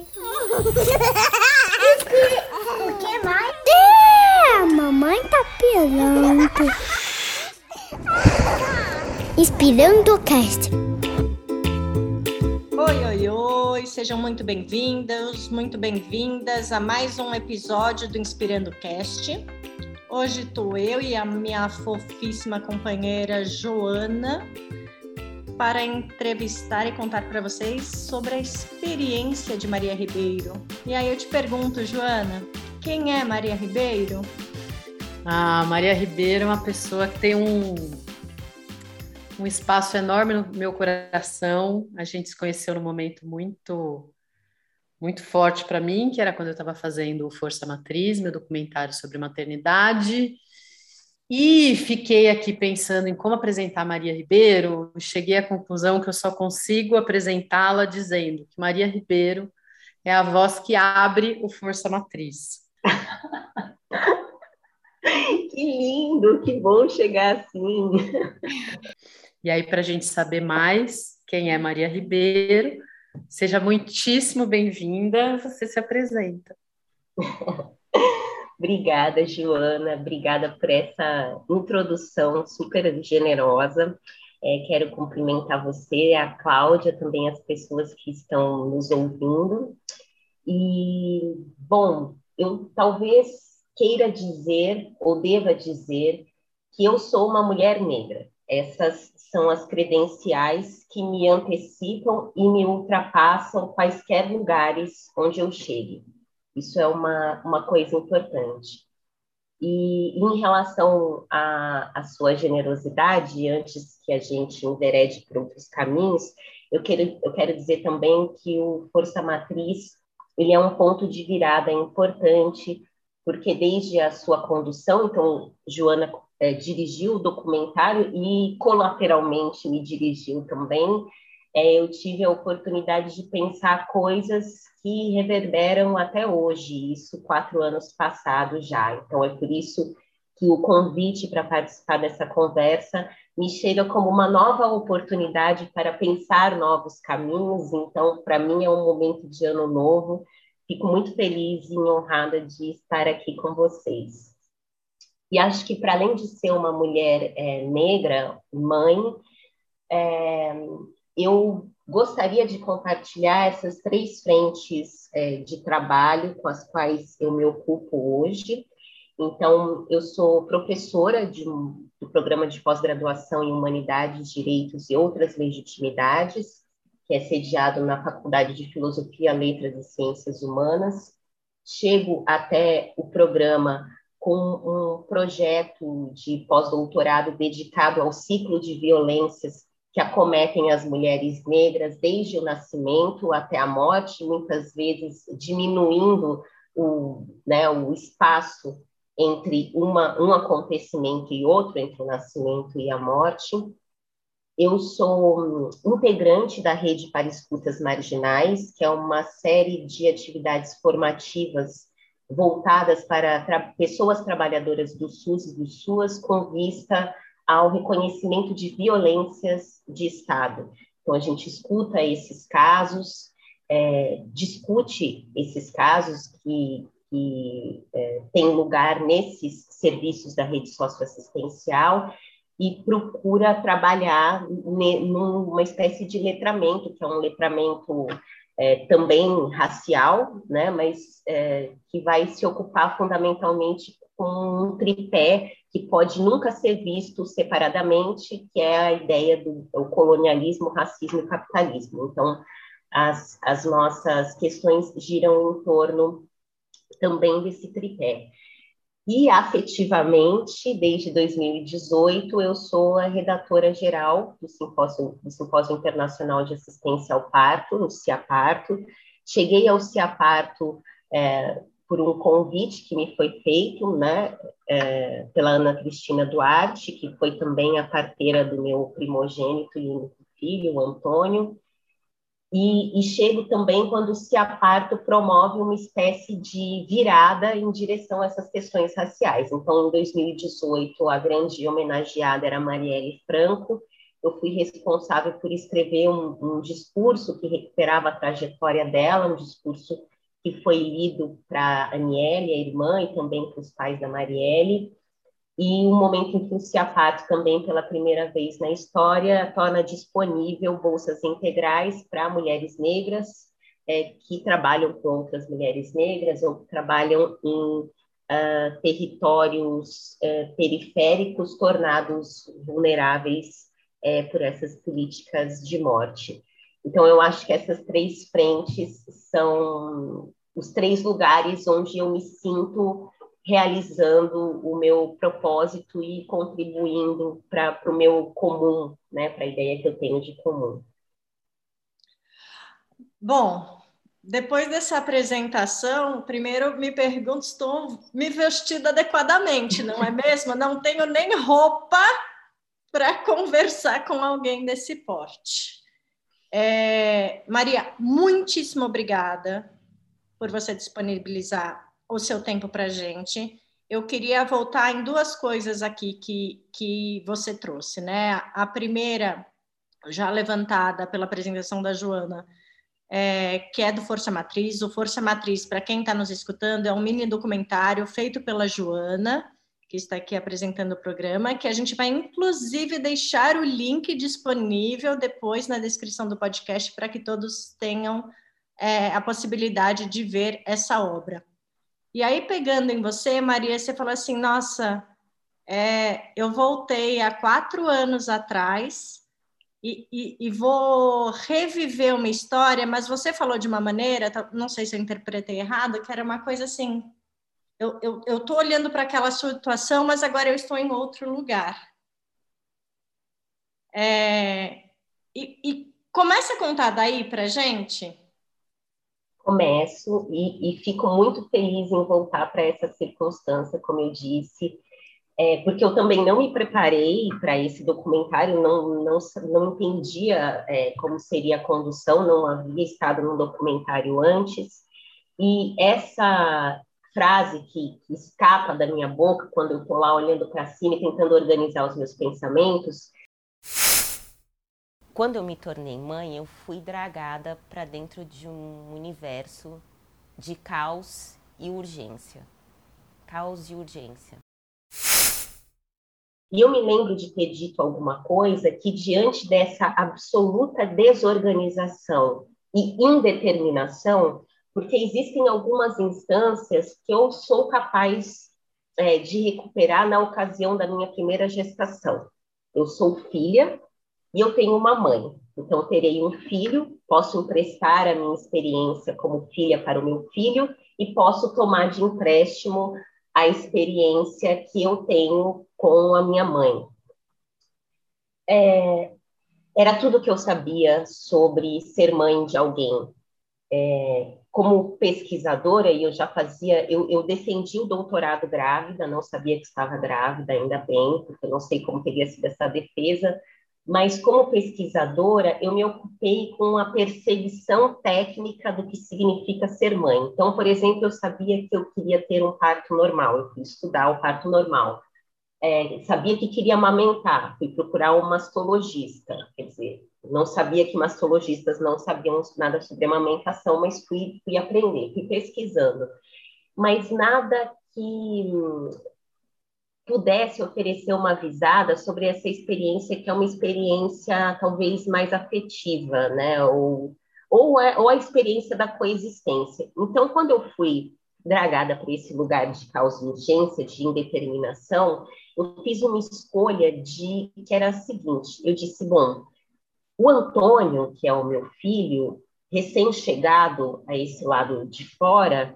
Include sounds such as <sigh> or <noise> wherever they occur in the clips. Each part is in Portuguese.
O que mais? É, a mamãe tá pirando. Inspirando o cast. Oi, oi, oi, sejam muito bem-vindos, muito bem-vindas a mais um episódio do Inspirando Cast. Hoje estou eu e a minha fofíssima companheira Joana para entrevistar e contar para vocês sobre a experiência de Maria Ribeiro. E aí eu te pergunto, Joana, quem é Maria Ribeiro? Ah, Maria Ribeiro é uma pessoa que tem um, um espaço enorme no meu coração. A gente se conheceu num momento muito muito forte para mim, que era quando eu estava fazendo Força Matriz, meu documentário sobre maternidade. E fiquei aqui pensando em como apresentar Maria Ribeiro. Cheguei à conclusão que eu só consigo apresentá-la dizendo que Maria Ribeiro é a voz que abre o Força Matriz. <laughs> que lindo, que bom chegar assim. E aí, para a gente saber mais quem é Maria Ribeiro, seja muitíssimo bem-vinda, você se apresenta. <laughs> Obrigada, Joana. Obrigada por essa introdução super generosa. É, quero cumprimentar você, a Cláudia, também as pessoas que estão nos ouvindo. E, bom, eu talvez queira dizer ou deva dizer que eu sou uma mulher negra. Essas são as credenciais que me antecipam e me ultrapassam quaisquer lugares onde eu chegue. Isso é uma, uma coisa importante. E em relação à, à sua generosidade, antes que a gente enverede por outros caminhos, eu quero, eu quero dizer também que o Força Matriz ele é um ponto de virada importante, porque desde a sua condução, então, Joana é, dirigiu o documentário e colateralmente me dirigiu também, é, eu tive a oportunidade de pensar coisas que reverberam até hoje, isso quatro anos passados já. Então, é por isso que o convite para participar dessa conversa me chega como uma nova oportunidade para pensar novos caminhos. Então, para mim, é um momento de ano novo. Fico muito feliz e honrada de estar aqui com vocês. E acho que, para além de ser uma mulher é, negra, mãe, é, eu gostaria de compartilhar essas três frentes é, de trabalho com as quais eu me ocupo hoje. Então, eu sou professora de, do programa de pós-graduação em Humanidades, Direitos e Outras Legitimidades, que é sediado na Faculdade de Filosofia, Letras e Ciências Humanas. Chego até o programa com um projeto de pós-doutorado dedicado ao ciclo de violências que acometem as mulheres negras desde o nascimento até a morte, muitas vezes diminuindo o, né, o espaço entre uma, um acontecimento e outro, entre o nascimento e a morte. Eu sou integrante da Rede para Escutas Marginais, que é uma série de atividades formativas voltadas para tra pessoas trabalhadoras do SUS e do SUAS com vista ao reconhecimento de violências de Estado. Então, a gente escuta esses casos, é, discute esses casos que, que é, têm lugar nesses serviços da rede socioassistencial e procura trabalhar numa espécie de letramento, que é um letramento é, também racial, né, mas é, que vai se ocupar fundamentalmente com um tripé que pode nunca ser visto separadamente, que é a ideia do, do colonialismo, racismo e capitalismo. Então, as, as nossas questões giram em torno também desse tripé. E afetivamente, desde 2018, eu sou a redatora geral do Simpósio, do Simpósio Internacional de Assistência ao Parto, no CIAParto. Cheguei ao CIAParto é, por um convite que me foi feito, né, é, pela Ana Cristina Duarte, que foi também a parteira do meu primogênito e único filho, o Antônio, e, e chego também quando o Ciaparto promove uma espécie de virada em direção a essas questões raciais. Então, em 2018, a grande homenageada era Marielle Franco, eu fui responsável por escrever um, um discurso que recuperava a trajetória dela, um discurso que foi lido para Aniele, a irmã, e também para os pais da Marielle, e um momento em que o CIAPAT também, pela primeira vez na história, torna disponível bolsas integrais para mulheres negras é, que trabalham com outras mulheres negras ou que trabalham em uh, territórios uh, periféricos tornados vulneráveis uh, por essas políticas de morte. Então, eu acho que essas três frentes são os três lugares onde eu me sinto realizando o meu propósito e contribuindo para o meu comum, né, para a ideia que eu tenho de comum. Bom, depois dessa apresentação, primeiro me pergunto se estou me vestindo adequadamente, não é mesmo? Não tenho nem roupa para conversar com alguém desse porte. É, Maria, muitíssimo obrigada por você disponibilizar o seu tempo para a gente. Eu queria voltar em duas coisas aqui que, que você trouxe, né? A primeira, já levantada pela apresentação da Joana, é, que é do Força Matriz. O Força Matriz, para quem está nos escutando, é um mini documentário feito pela Joana, que está aqui apresentando o programa, que a gente vai inclusive deixar o link disponível depois na descrição do podcast para que todos tenham é, a possibilidade de ver essa obra. E aí, pegando em você, Maria, você falou assim: nossa, é, eu voltei há quatro anos atrás e, e, e, vou reviver uma história, mas você falou de uma maneira, não sei se eu interpretei errado, que era uma coisa assim eu estou eu, olhando para aquela situação, mas agora eu estou em outro lugar. É, e, e começa a contar daí para gente. Começo e, e, fico muito feliz em voltar para essa circunstância, como eu disse, é, porque eu também não me preparei para esse documentário, não, não, não entendia é, como seria a condução, não havia estado num documentário antes, e essa frase que, que escapa da minha boca quando eu estou lá olhando para cima e tentando organizar os meus pensamentos. Quando eu me tornei mãe, eu fui dragada para dentro de um universo de caos e urgência. Caos e urgência. E eu me lembro de ter dito alguma coisa que, diante dessa absoluta desorganização e indeterminação, porque existem algumas instâncias que eu sou capaz é, de recuperar na ocasião da minha primeira gestação. Eu sou filha e eu tenho uma mãe, então terei um filho, posso emprestar a minha experiência como filha para o meu filho e posso tomar de empréstimo a experiência que eu tenho com a minha mãe. É, era tudo que eu sabia sobre ser mãe de alguém. É, como pesquisadora, e eu já fazia, eu, eu defendi o doutorado grávida, não sabia que estava grávida, ainda bem, porque eu não sei como teria sido essa defesa, mas como pesquisadora, eu me ocupei com a perseguição técnica do que significa ser mãe. Então, por exemplo, eu sabia que eu queria ter um parto normal, eu fui estudar o parto normal. É, sabia que queria amamentar, fui procurar um mastologista, quer dizer, não sabia que mastologistas não sabiam nada sobre amamentação, mas fui, fui aprender, fui pesquisando. Mas nada que pudesse oferecer uma visada sobre essa experiência, que é uma experiência talvez mais afetiva, né? Ou, ou, a, ou a experiência da coexistência. Então, quando eu fui dragada para esse lugar de causa urgência, de indeterminação, eu fiz uma escolha de que era a seguinte: eu disse, bom, o Antônio, que é o meu filho, recém-chegado a esse lado de fora,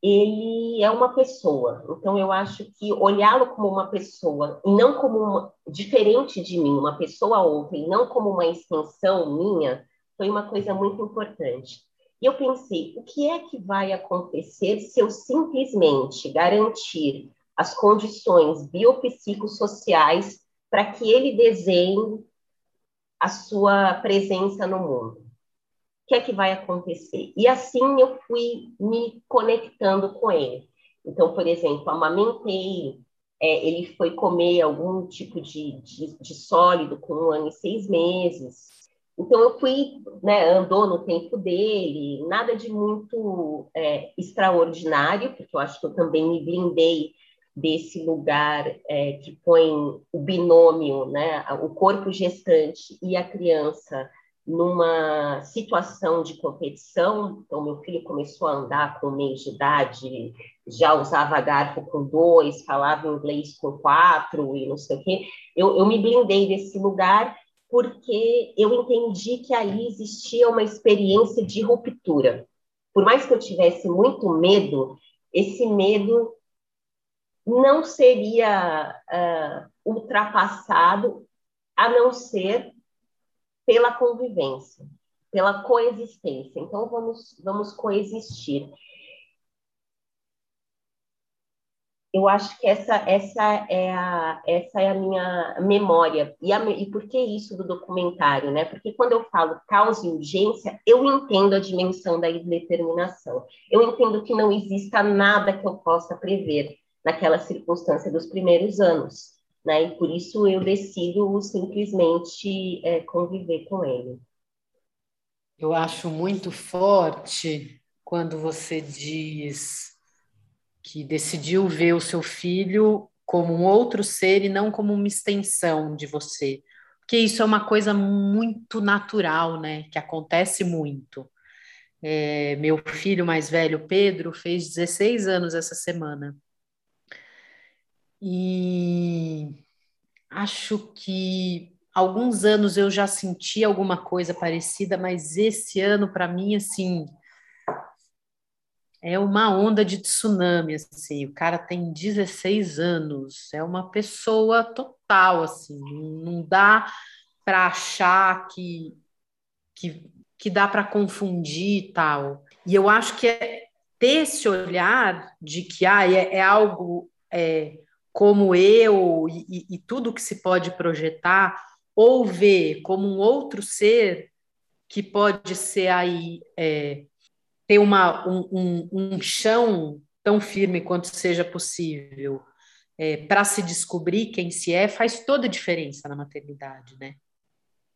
ele é uma pessoa. Então, eu acho que olhá-lo como uma pessoa, e não como uma, diferente de mim, uma pessoa outra, e não como uma extensão minha, foi uma coisa muito importante. E eu pensei, o que é que vai acontecer se eu simplesmente garantir as condições biopsicossociais para que ele desenhe a sua presença no mundo. O que é que vai acontecer? E assim eu fui me conectando com ele. Então, por exemplo, amamentei, é, ele foi comer algum tipo de, de, de, sólido com um ano e seis meses. Então, eu fui, né, andou no tempo dele, nada de muito é, extraordinário, porque eu acho que eu também me blindei desse lugar é, que põe o binômio, né, o corpo gestante e a criança numa situação de competição. Então, meu filho começou a andar com mês de idade, já usava garfo com dois, falava inglês com quatro e não sei o quê. Eu, eu me blindei desse lugar porque eu entendi que ali existia uma experiência de ruptura. Por mais que eu tivesse muito medo, esse medo não seria uh, ultrapassado a não ser pela convivência, pela coexistência. Então, vamos, vamos coexistir. Eu acho que essa, essa, é, a, essa é a minha memória. E, a, e por que isso do documentário? Né? Porque quando eu falo causa e urgência, eu entendo a dimensão da indeterminação. Eu entendo que não exista nada que eu possa prever naquela circunstância dos primeiros anos né? E por isso eu decido simplesmente é, conviver com ele. Eu acho muito forte quando você diz que decidiu ver o seu filho como um outro ser e não como uma extensão de você. Porque isso é uma coisa muito natural, né? Que acontece muito. É, meu filho mais velho, Pedro, fez 16 anos essa semana. E acho que alguns anos eu já senti alguma coisa parecida, mas esse ano para mim assim é uma onda de tsunami assim. O cara tem 16 anos, é uma pessoa total assim, não dá para achar que que, que dá para confundir e tal. E eu acho que é ter esse olhar de que ah, é, é algo é, como eu e, e tudo que se pode projetar, ou ver como um outro ser que pode ser aí é, ter uma, um, um, um, chão tão firme quanto seja possível é, para se descobrir quem se é, faz toda a diferença na maternidade, né?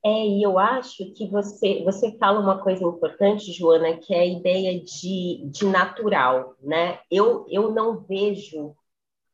É, e eu acho que você, você fala uma coisa importante, Joana, que é a ideia de, de natural, né? Eu, eu não vejo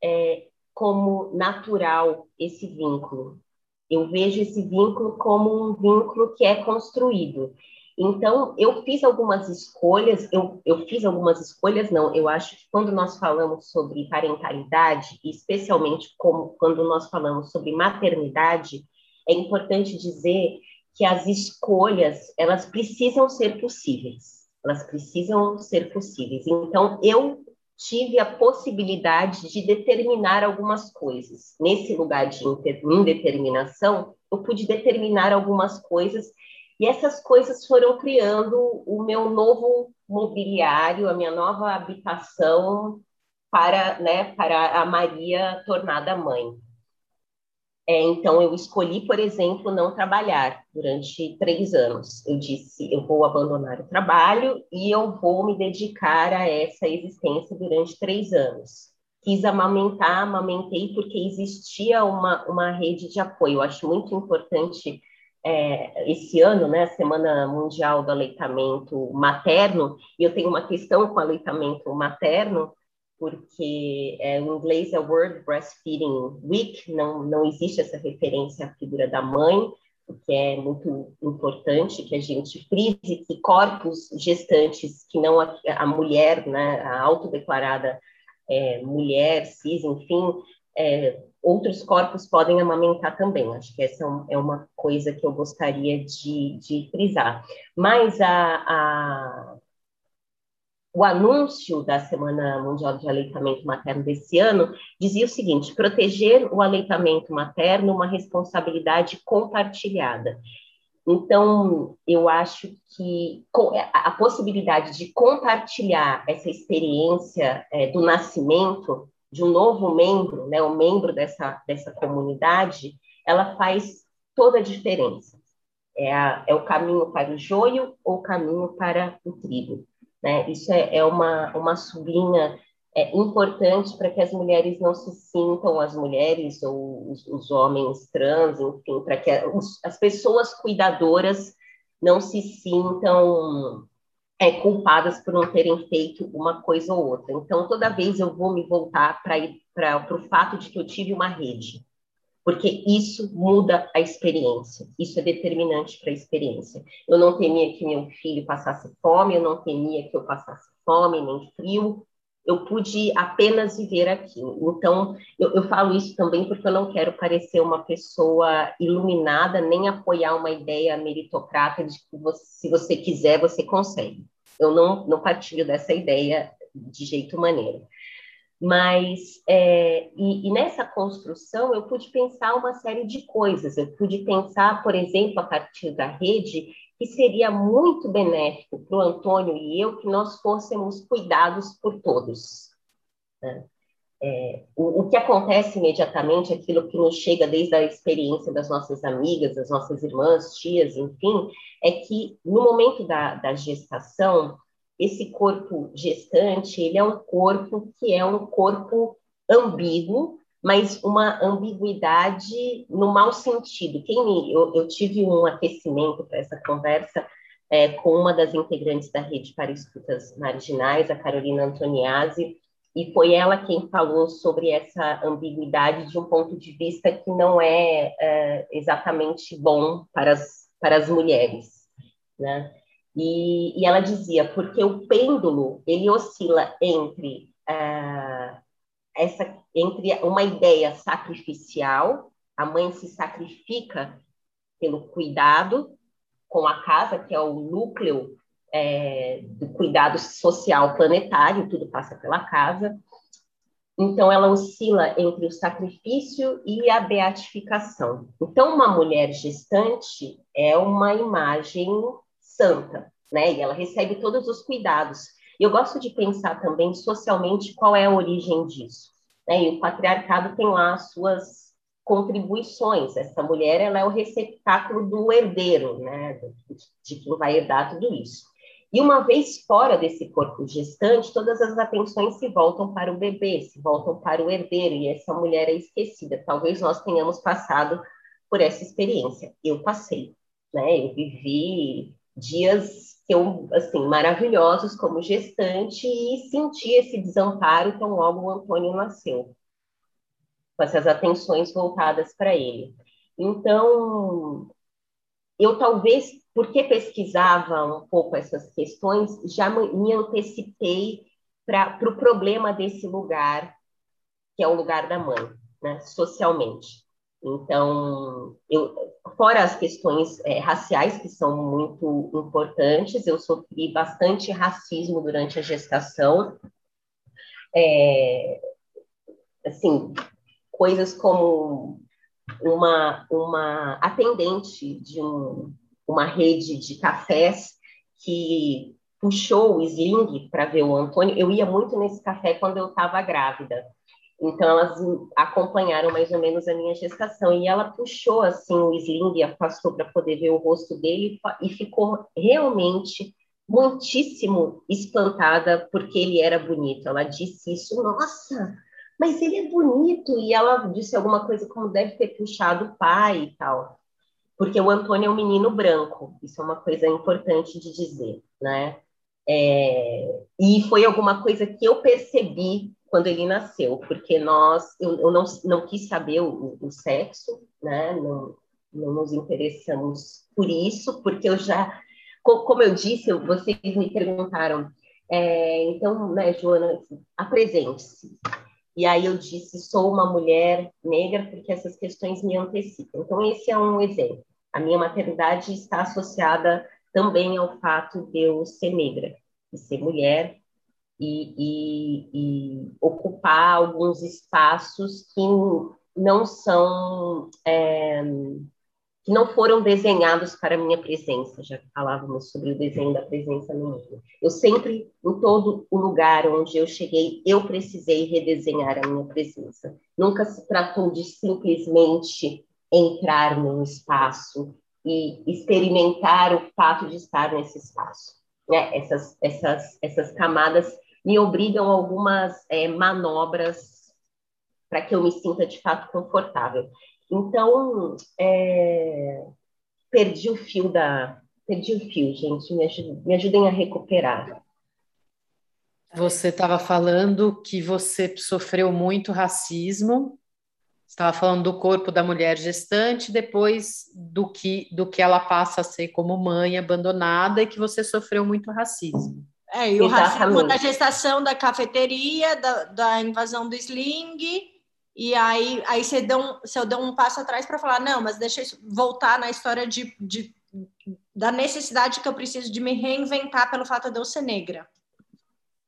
é, como natural esse vínculo. Eu vejo esse vínculo como um vínculo que é construído. Então, eu fiz algumas escolhas, eu, eu fiz algumas escolhas, não, eu acho que quando nós falamos sobre parentalidade, especialmente como quando nós falamos sobre maternidade, é importante dizer que as escolhas, elas precisam ser possíveis, elas precisam ser possíveis. Então, eu tive a possibilidade de determinar algumas coisas. Nesse lugar de indeterminação, eu pude determinar algumas coisas e essas coisas foram criando o meu novo mobiliário, a minha nova habitação para, né, para a Maria tornada mãe. É, então, eu escolhi, por exemplo, não trabalhar durante três anos. Eu disse, eu vou abandonar o trabalho e eu vou me dedicar a essa existência durante três anos. Quis amamentar, amamentei porque existia uma, uma rede de apoio. Eu acho muito importante é, esse ano, né, a Semana Mundial do Aleitamento Materno, e eu tenho uma questão com aleitamento materno, porque é, em inglês é World Breastfeeding Week, não, não existe essa referência à figura da mãe, o que é muito importante que a gente frise que corpos gestantes, que não a, a mulher, né, a autodeclarada é, mulher, cis, enfim, é, outros corpos podem amamentar também. Acho que essa é, é uma coisa que eu gostaria de, de frisar. Mas a, a o anúncio da Semana Mundial de Aleitamento Materno desse ano dizia o seguinte: proteger o aleitamento materno, uma responsabilidade compartilhada. Então, eu acho que a possibilidade de compartilhar essa experiência é, do nascimento de um novo membro, né, um membro dessa, dessa comunidade, ela faz toda a diferença. É, a, é o caminho para o joio ou o caminho para o trigo. Né? Isso é, é uma, uma sublinha é importante para que as mulheres não se sintam, as mulheres ou os, os homens trans, enfim, para que os, as pessoas cuidadoras não se sintam é, culpadas por não terem feito uma coisa ou outra. Então, toda vez eu vou me voltar para o fato de que eu tive uma rede, porque isso muda a experiência, isso é determinante para a experiência. Eu não temia que meu filho passasse fome, eu não temia que eu passasse fome, nem frio, eu pude apenas viver aquilo. Então, eu, eu, falo isso também porque eu não quero parecer uma pessoa iluminada, nem apoiar uma ideia meritocrata de que você, se você quiser, você consegue. Eu não, não partilho dessa ideia de jeito maneiro. Mas, é, e, e nessa construção, eu pude pensar uma série de coisas. Eu pude pensar, por exemplo, a partir da rede, que seria muito benéfico para o Antônio e eu que nós fôssemos cuidados por todos. Né? É, o, o, que acontece imediatamente, aquilo que nos chega desde a experiência das nossas amigas, das nossas irmãs, tias, enfim, é que no momento da, da gestação, esse corpo gestante, ele é um corpo que é um corpo ambíguo, mas uma ambiguidade no mau sentido. Quem me, eu, eu tive um aquecimento para essa conversa é, com uma das integrantes da rede para escutas marginais, a Carolina Antoniazzi, e foi ela quem falou sobre essa ambiguidade de um ponto de vista que não é, é exatamente bom para as, para as mulheres, né? E, e, ela dizia porque o pêndulo ele oscila entre uh, essa entre uma ideia sacrificial, a mãe se sacrifica pelo cuidado com a casa, que é o núcleo é, do cuidado social planetário, tudo passa pela casa. Então, ela oscila entre o sacrifício e a beatificação. Então, uma mulher gestante é uma imagem santa, né? E ela recebe todos os cuidados. E eu gosto de pensar também socialmente qual é a origem disso. Né? E o patriarcado tem lá as suas contribuições. Essa mulher ela é o receptáculo do herdeiro, né? de quem vai herdar tudo isso. E uma vez fora desse corpo gestante, todas as atenções se voltam para o bebê, se voltam para o herdeiro, e essa mulher é esquecida. Talvez nós tenhamos passado por essa experiência. Eu passei, né? Eu vivi dias eu, assim, maravilhosos como gestante e senti esse desamparo tão logo o Antônio nasceu, com essas atenções voltadas para ele. Então, eu talvez, porque pesquisava um pouco essas questões, já me antecipei para o pro problema desse lugar, que é o lugar da mãe, né, socialmente. Então, eu, fora as questões é, raciais, que são muito importantes, eu sofri bastante racismo durante a gestação. É, assim, coisas como uma, uma atendente de um, uma rede de cafés que puxou o sling para ver o Antônio. Eu ia muito nesse café quando eu estava grávida. Então, elas acompanharam mais ou menos a minha gestação. E ela puxou, assim, o sling e afastou para poder ver o rosto dele e ficou realmente muitíssimo espantada porque ele era bonito. Ela disse isso, nossa, mas ele é bonito. E ela disse alguma coisa como deve ter puxado o pai e tal. Porque o Antônio é um menino branco. Isso é uma coisa importante de dizer, né? É, e foi alguma coisa que eu percebi quando ele nasceu, porque nós, eu, eu não, não quis saber o, o sexo, né? Não, não nos interessamos por isso, porque eu já, como eu disse, vocês me perguntaram, é, então, né, Joana, apresente-se. E aí eu disse, sou uma mulher negra, porque essas questões me antecipam. Então, esse é um exemplo. A minha maternidade está associada também ao fato de eu ser negra, de ser mulher, e, e, e ocupar alguns espaços que não são é, que não foram desenhados para a minha presença, já falávamos sobre o desenho da presença no mundo. Eu sempre, em todo o lugar onde eu cheguei, eu precisei redesenhar a minha presença. Nunca se tratou de simplesmente entrar num espaço e experimentar o fato de estar nesse espaço. Né? Essas, essas, essas camadas me obrigam a algumas é, manobras para que eu me sinta de fato confortável. Então, é, perdi o fio da. Perdi o fio, gente. Me, ajudem, me ajudem a recuperar. Você estava falando que você sofreu muito racismo. Estava falando do corpo da mulher gestante, depois do que do que ela passa a ser como mãe abandonada e que você sofreu muito racismo. É, e o Exatamente. racismo da gestação da cafeteria, da, da invasão do sling, e aí, aí você, deu um, você deu um passo atrás para falar, não, mas deixa eu voltar na história de, de, da necessidade que eu preciso de me reinventar pelo fato de eu ser negra.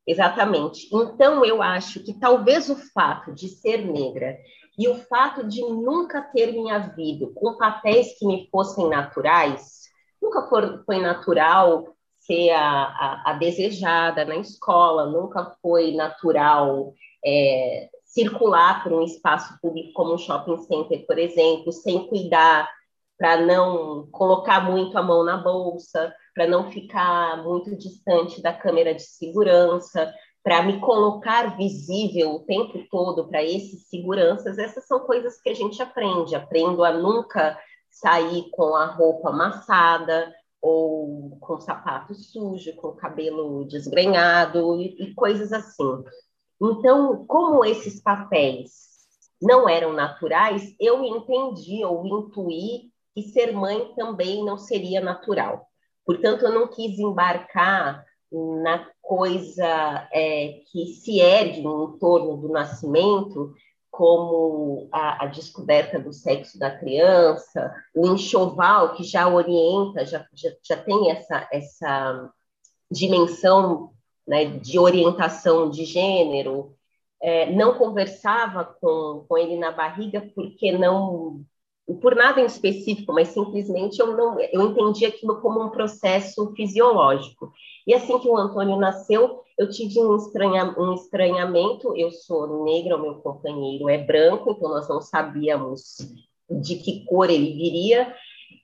Exatamente. Então, eu acho que talvez o fato de ser negra e o fato de nunca ter me havido com papéis que me fossem naturais, nunca foi natural ser a, a, a, desejada na escola, nunca foi natural é, circular por um espaço público como um shopping center, por exemplo, sem cuidar para não colocar muito a mão na bolsa, para não ficar muito distante da câmera de segurança, para me colocar visível o tempo todo para esses seguranças, essas são coisas que a gente aprende. Aprendo a nunca sair com a roupa amassada, ou com sapato sujo, com cabelo desgrenhado e, e coisas assim. Então, como esses papéis não eram naturais, eu entendi ou intuí que ser mãe também não seria natural. Portanto, eu não quis embarcar na coisa é, que se ergue em torno do nascimento como a, a, descoberta do sexo da criança, o enxoval que já orienta, já, já, já tem essa, essa dimensão né, de orientação de gênero, é, não conversava com, com ele na barriga porque não por nada em específico, mas simplesmente eu não eu entendi aquilo como um processo fisiológico. E assim que o Antônio nasceu, eu tive um, estranha, um estranhamento. Eu sou negra, o meu companheiro é branco, então nós não sabíamos de que cor ele viria.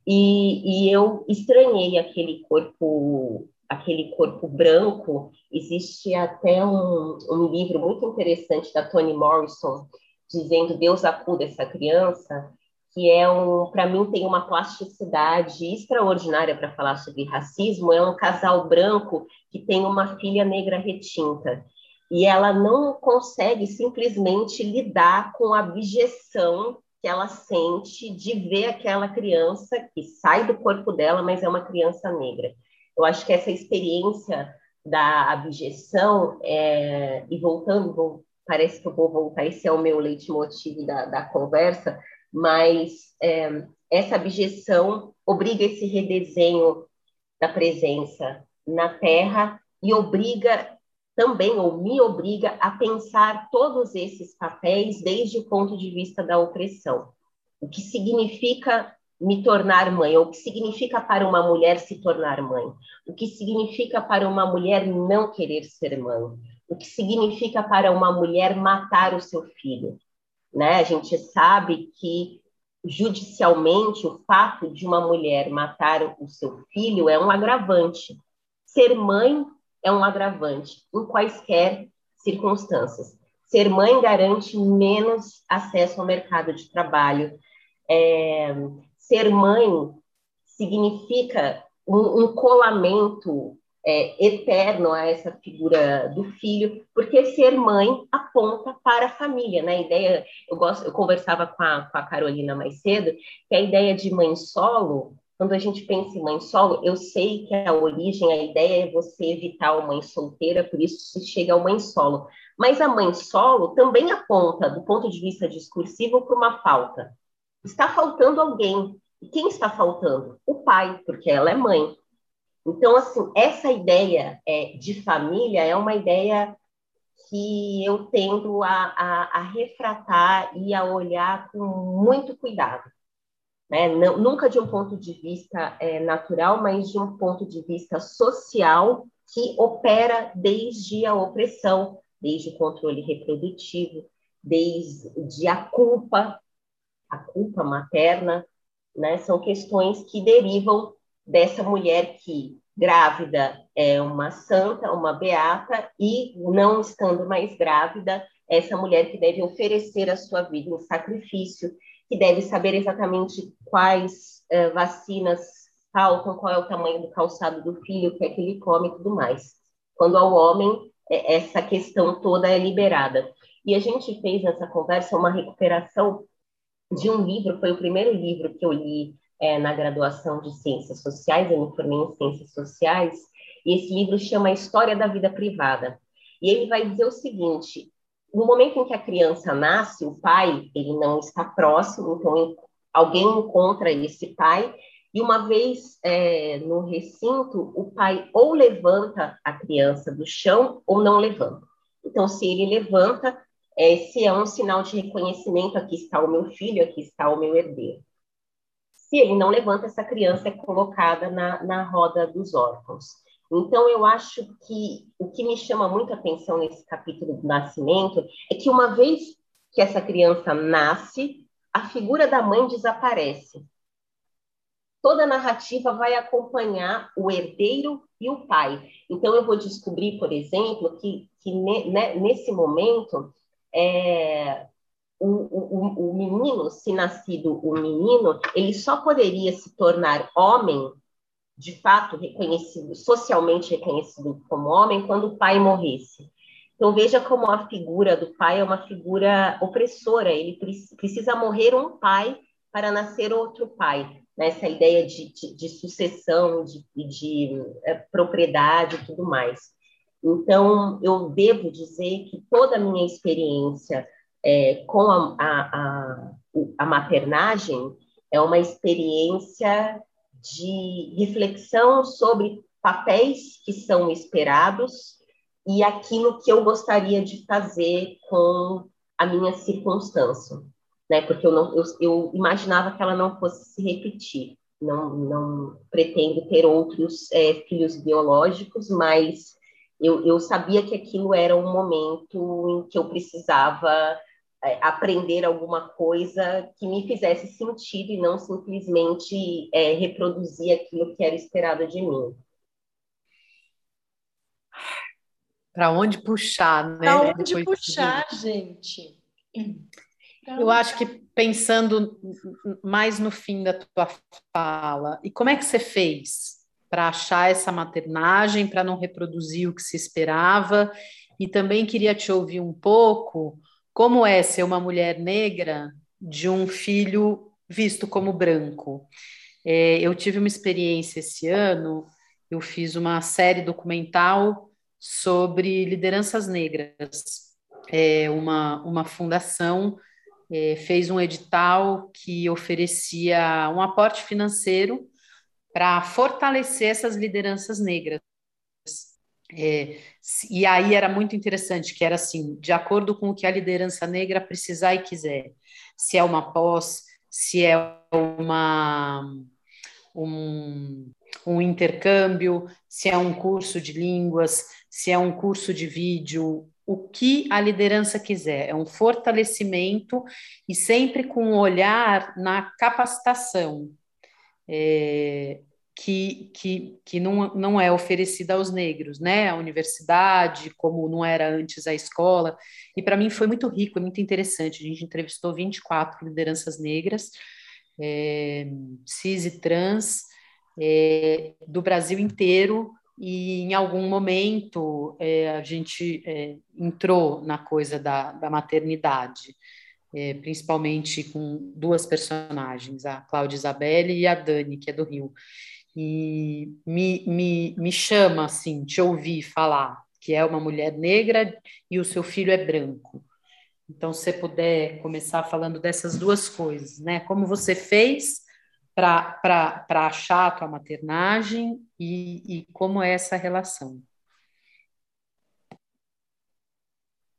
E, e eu estranhei aquele corpo aquele corpo branco. Existe até um, um livro muito interessante da Toni Morrison dizendo Deus acuda essa criança que é um, para mim tem uma plasticidade extraordinária para falar sobre racismo, é um casal branco que tem uma filha negra retinta. E ela não consegue simplesmente lidar com a abjeção que ela sente de ver aquela criança que sai do corpo dela, mas é uma criança negra. Eu acho que essa experiência da abjeção, é, e voltando, vou, parece que eu vou voltar, esse é o meu leitmotiv da, da conversa, mas é, essa abjeção obriga esse redesenho da presença na Terra e obriga também, ou me obriga, a pensar todos esses papéis desde o ponto de vista da opressão. O que significa me tornar mãe, ou o que significa para uma mulher se tornar mãe, o que significa para uma mulher não querer ser mãe, o que significa para uma mulher matar o seu filho, né? A gente sabe que judicialmente o fato de uma mulher matar o seu filho é um agravante. Ser mãe é um agravante em quaisquer circunstâncias. Ser mãe garante menos acesso ao mercado de trabalho. É, ser mãe significa um, um colamento é, eterno a essa figura do filho, porque ser mãe aponta para a família, né? A ideia, eu gosto, eu conversava com a, com a Carolina mais cedo, que a ideia de mãe solo, quando a gente pensa em mãe solo, eu sei que a origem, a ideia é você evitar a mãe solteira, por isso se chega ao mãe solo. Mas a mãe solo também aponta, do ponto de vista discursivo, para uma falta. Está faltando alguém. E quem está faltando? O pai, porque ela é mãe. Então, assim, essa ideia é, de família é uma ideia que eu tendo a, a, a refratar e a olhar com muito cuidado. Né? Não, nunca de um ponto de vista é, natural, mas de um ponto de vista social que opera desde a opressão, desde o controle reprodutivo, desde a culpa, a culpa materna, né? São questões que derivam dessa mulher que grávida é uma santa, uma beata, e não estando mais grávida, essa mulher que deve oferecer a sua vida em sacrifício, que deve saber exatamente quais eh, vacinas faltam, qual é o tamanho do calçado do filho, o que é que ele come e tudo mais. Quando ao homem, eh, essa questão toda é liberada. E a gente fez nessa conversa uma recuperação de um livro, foi o primeiro livro que eu li é, na graduação de Ciências Sociais, eu me formei em Ciências Sociais, e esse livro chama História da Vida Privada. E ele vai dizer o seguinte: no momento em que a criança nasce, o pai ele não está próximo, então alguém encontra esse pai e uma vez é, no recinto, o pai ou levanta a criança do chão ou não levanta. Então, se ele levanta, esse é um sinal de reconhecimento: aqui está o meu filho, aqui está o meu herdeiro. Se ele não levanta, essa criança é colocada na, na roda dos órfãos. Então, eu acho que o que me chama muito a atenção nesse capítulo do nascimento é que, uma vez que essa criança nasce, a figura da mãe desaparece. Toda a narrativa vai acompanhar o herdeiro e o pai. Então, eu vou descobrir, por exemplo, que, que ne, né, nesse momento, é, o, o, o menino, se nascido o menino, ele só poderia se tornar homem, de fato reconhecido, socialmente reconhecido como homem, quando o pai morresse. Então veja como a figura do pai é uma figura opressora. Ele precisa morrer um pai para nascer outro pai. Nessa ideia de, de, de sucessão, de, de é, propriedade e tudo mais. Então, eu devo dizer que toda a minha experiência é, com a, a, a, a maternagem é uma experiência de reflexão sobre papéis que são esperados e aquilo que eu gostaria de fazer com a minha circunstância, né? Porque eu não, eu, eu imaginava que ela não fosse se repetir. Não, não pretendo ter outros é, filhos biológicos, mas eu, eu sabia que aquilo era um momento em que eu precisava aprender alguma coisa que me fizesse sentido e não simplesmente é, reproduzir aquilo que era esperado de mim. Para onde puxar, né? Para onde Depois puxar, de... gente? Eu acho que pensando mais no fim da tua fala, e como é que você fez para achar essa maternagem, para não reproduzir o que se esperava? E também queria te ouvir um pouco como é ser uma mulher negra de um filho visto como branco. É, eu tive uma experiência esse ano, eu fiz uma série documental sobre lideranças negras. É, uma, uma fundação é, fez um edital que oferecia um aporte financeiro para fortalecer essas lideranças negras. É, e aí era muito interessante, que era assim, de acordo com o que a liderança negra precisar e quiser. Se é uma pós, se é uma, um, um intercâmbio, se é um curso de línguas, se é um curso de vídeo, o que a liderança quiser. É um fortalecimento e sempre com um olhar na capacitação. É, que, que, que não, não é oferecida aos negros, né? A universidade, como não era antes a escola. E para mim foi muito rico, muito interessante. A gente entrevistou 24 lideranças negras, é, cis e trans, é, do Brasil inteiro, e em algum momento é, a gente é, entrou na coisa da, da maternidade. É, principalmente com duas personagens, a Cláudia Isabelle e a Dani, que é do Rio e me, me, me chama assim, te ouvir falar que é uma mulher negra e o seu filho é branco. Então, se você puder começar falando dessas duas coisas, né? Como você fez para achar a tua maternagem e, e como é essa relação?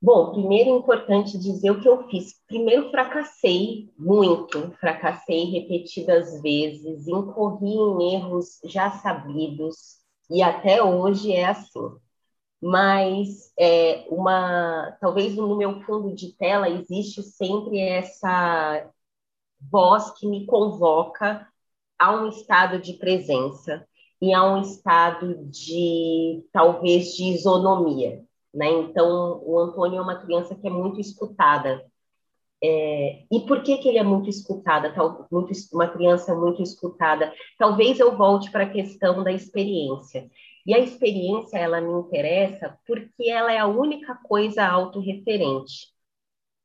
Bom, primeiro é importante dizer o que eu fiz. Primeiro, fracassei muito, fracassei repetidas vezes, incorri em erros já sabidos, e até hoje é assim. Mas é, uma, talvez no meu fundo de tela existe sempre essa voz que me convoca a um estado de presença. e a um estado de talvez de isonomia, né? Então o Antônio é uma criança que é muito escutada. É, e por que, que ele é muito escutada? Tal, muito, uma criança muito escutada. Talvez eu volte para a questão da experiência. E a experiência ela me interessa porque ela é a única coisa autorreferente.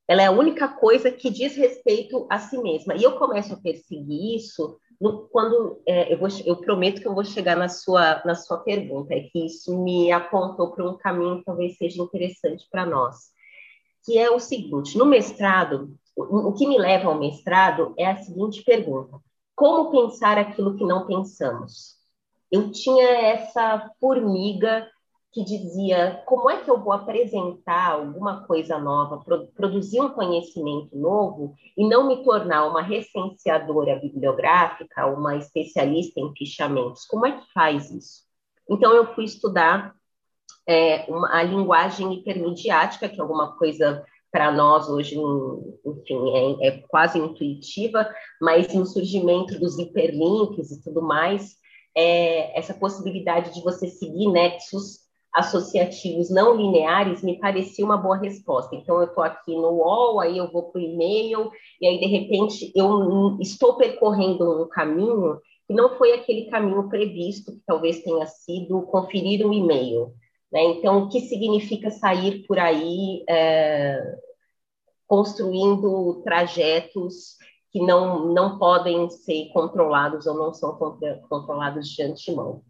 Ela é a única coisa que diz respeito a si mesma. E eu começo a perseguir isso no, quando é, eu, vou, eu prometo que eu vou chegar na sua, na sua pergunta, é que isso me apontou para um caminho que talvez seja interessante para nós, que é o seguinte: no mestrado, o, o que me leva ao mestrado é a seguinte pergunta: como pensar aquilo que não pensamos? Eu tinha essa formiga que dizia como é que eu vou apresentar alguma coisa nova, pro, produzir um conhecimento novo e não me tornar uma recenseadora bibliográfica, uma especialista em fichamentos. Como é que faz isso? Então eu fui estudar é, uma, a linguagem hipermediática, que é alguma coisa para nós hoje, enfim, é, é, quase intuitiva, mas no surgimento dos hiperlinks e tudo mais, é, essa possibilidade de você seguir nexos associativos não lineares me parecia uma boa resposta. Então, eu estou aqui no UOL, aí eu vou para o e-mail, e aí, de repente, eu estou percorrendo um caminho que não foi aquele caminho previsto, que talvez tenha sido conferir o e-mail. Né? Então, o que significa sair por aí é, construindo trajetos que não, não podem ser controlados ou não são controlados de antemão?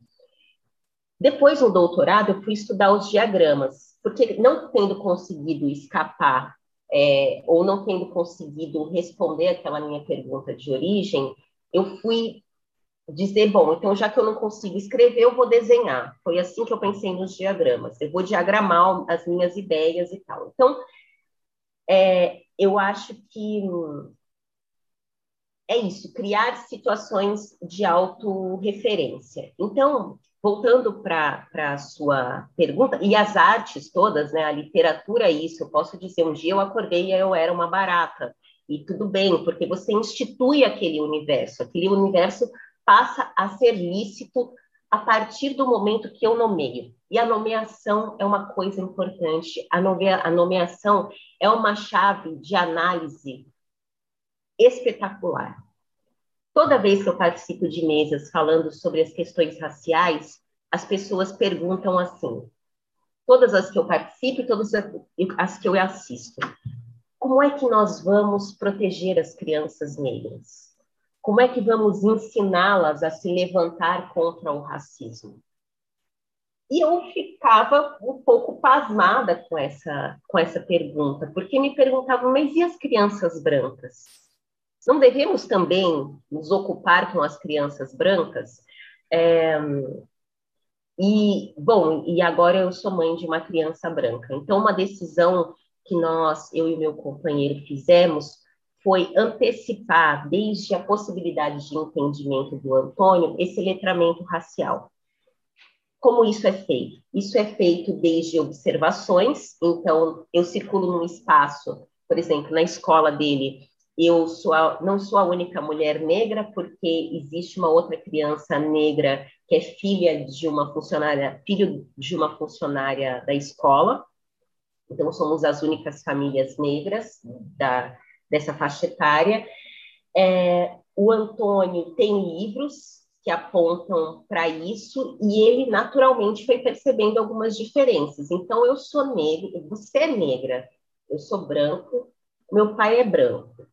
Depois, no doutorado, eu fui estudar os diagramas, porque não tendo conseguido escapar é, ou não tendo conseguido responder aquela minha pergunta de origem, eu fui dizer, bom, então já que eu não consigo escrever, eu vou desenhar. Foi assim que eu pensei nos diagramas. Eu vou diagramar as minhas ideias e tal. Então, é, eu acho que é isso, criar situações de autorreferência. Então, voltando para a sua pergunta, e as artes todas, né, a literatura é isso, eu posso dizer, um dia eu acordei e eu era uma barata, e tudo bem, porque você institui aquele universo, aquele universo passa a ser lícito a partir do momento que eu nomeio. E a nomeação é uma coisa importante, a, a nomeação é uma chave de análise espetacular. Toda vez que eu participo de mesas falando sobre as questões raciais, as pessoas perguntam assim, todas as que eu participo e todas as que eu assisto, como é que nós vamos proteger as crianças negras? Como é que vamos ensiná-las a se levantar contra o racismo? E eu ficava um pouco pasmada com essa, com essa pergunta, porque me perguntavam, mas e as crianças brancas? Não devemos também nos ocupar com as crianças brancas? É, e, bom, e agora eu sou mãe de uma criança branca. Então, uma decisão que nós, eu e meu companheiro, fizemos foi antecipar, desde a possibilidade de entendimento do Antônio, esse letramento racial. Como isso é feito? Isso é feito desde observações, então, eu circulo num espaço, por exemplo, na escola dele, eu sou a, não sou a única mulher negra, porque existe uma outra criança negra que é filha de uma funcionária, filho de uma funcionária da escola. Então, somos as únicas famílias negras da, dessa faixa etária. É, o Antônio tem livros que apontam para isso e ele naturalmente foi percebendo algumas diferenças. Então, eu sou negra, você é negra, eu sou branco, meu pai é branco.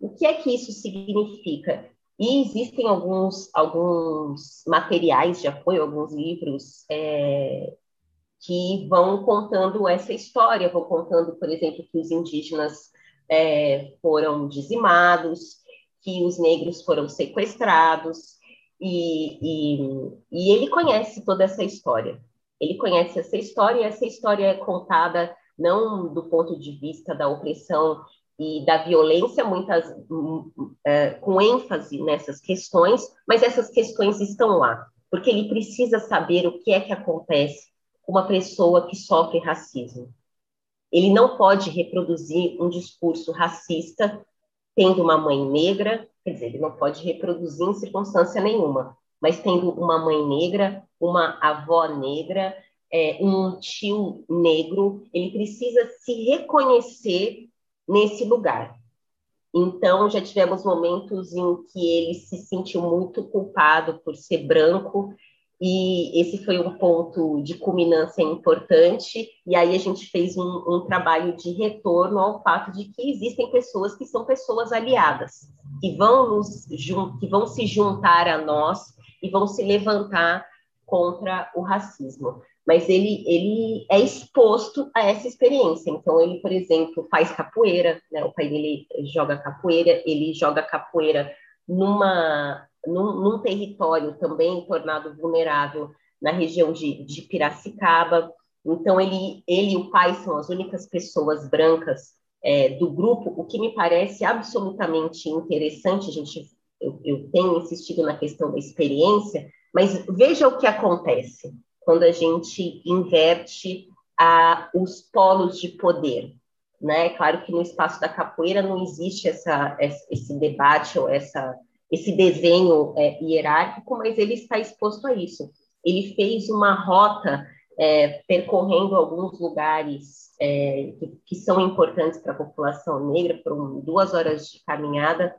O que é que isso significa? E existem alguns, alguns materiais de apoio, alguns livros é, que vão contando essa história, vão contando, por exemplo, que os indígenas é, foram dizimados, que os negros foram sequestrados, e, e, e ele conhece toda essa história. Ele conhece essa história, e essa história é contada não do ponto de vista da opressão e da violência, muitas é, com ênfase nessas questões, mas essas questões estão lá, porque ele precisa saber o que é que acontece com uma pessoa que sofre racismo. Ele não pode reproduzir um discurso racista tendo uma mãe negra, quer dizer, ele não pode reproduzir em circunstância nenhuma, mas tendo uma mãe negra, uma avó negra, é, um tio negro, ele precisa se reconhecer nesse lugar. Então, já tivemos momentos em que ele se sentiu muito culpado por ser branco, e esse foi um ponto de culminância importante. E aí a gente fez um, um trabalho de retorno ao fato de que existem pessoas que são pessoas aliadas, que vão, nos, que vão se juntar a nós e vão se levantar contra o racismo mas ele, ele é exposto a essa experiência. Então, ele, por exemplo, faz capoeira, né? o pai dele joga capoeira, ele joga capoeira numa, num, num território também tornado vulnerável na região de, de Piracicaba. Então, ele, ele e o pai são as únicas pessoas brancas é, do grupo, o que me parece absolutamente interessante, gente, eu, eu tenho insistido na questão da experiência, mas veja o que acontece quando a gente inverte a, os polos de poder. Né? Claro que no espaço da capoeira não existe essa, esse debate ou essa, esse desenho é, hierárquico, mas ele está exposto a isso. Ele fez uma rota é, percorrendo alguns lugares é, que, que, são importantes para a população negra, foram duas horas de caminhada,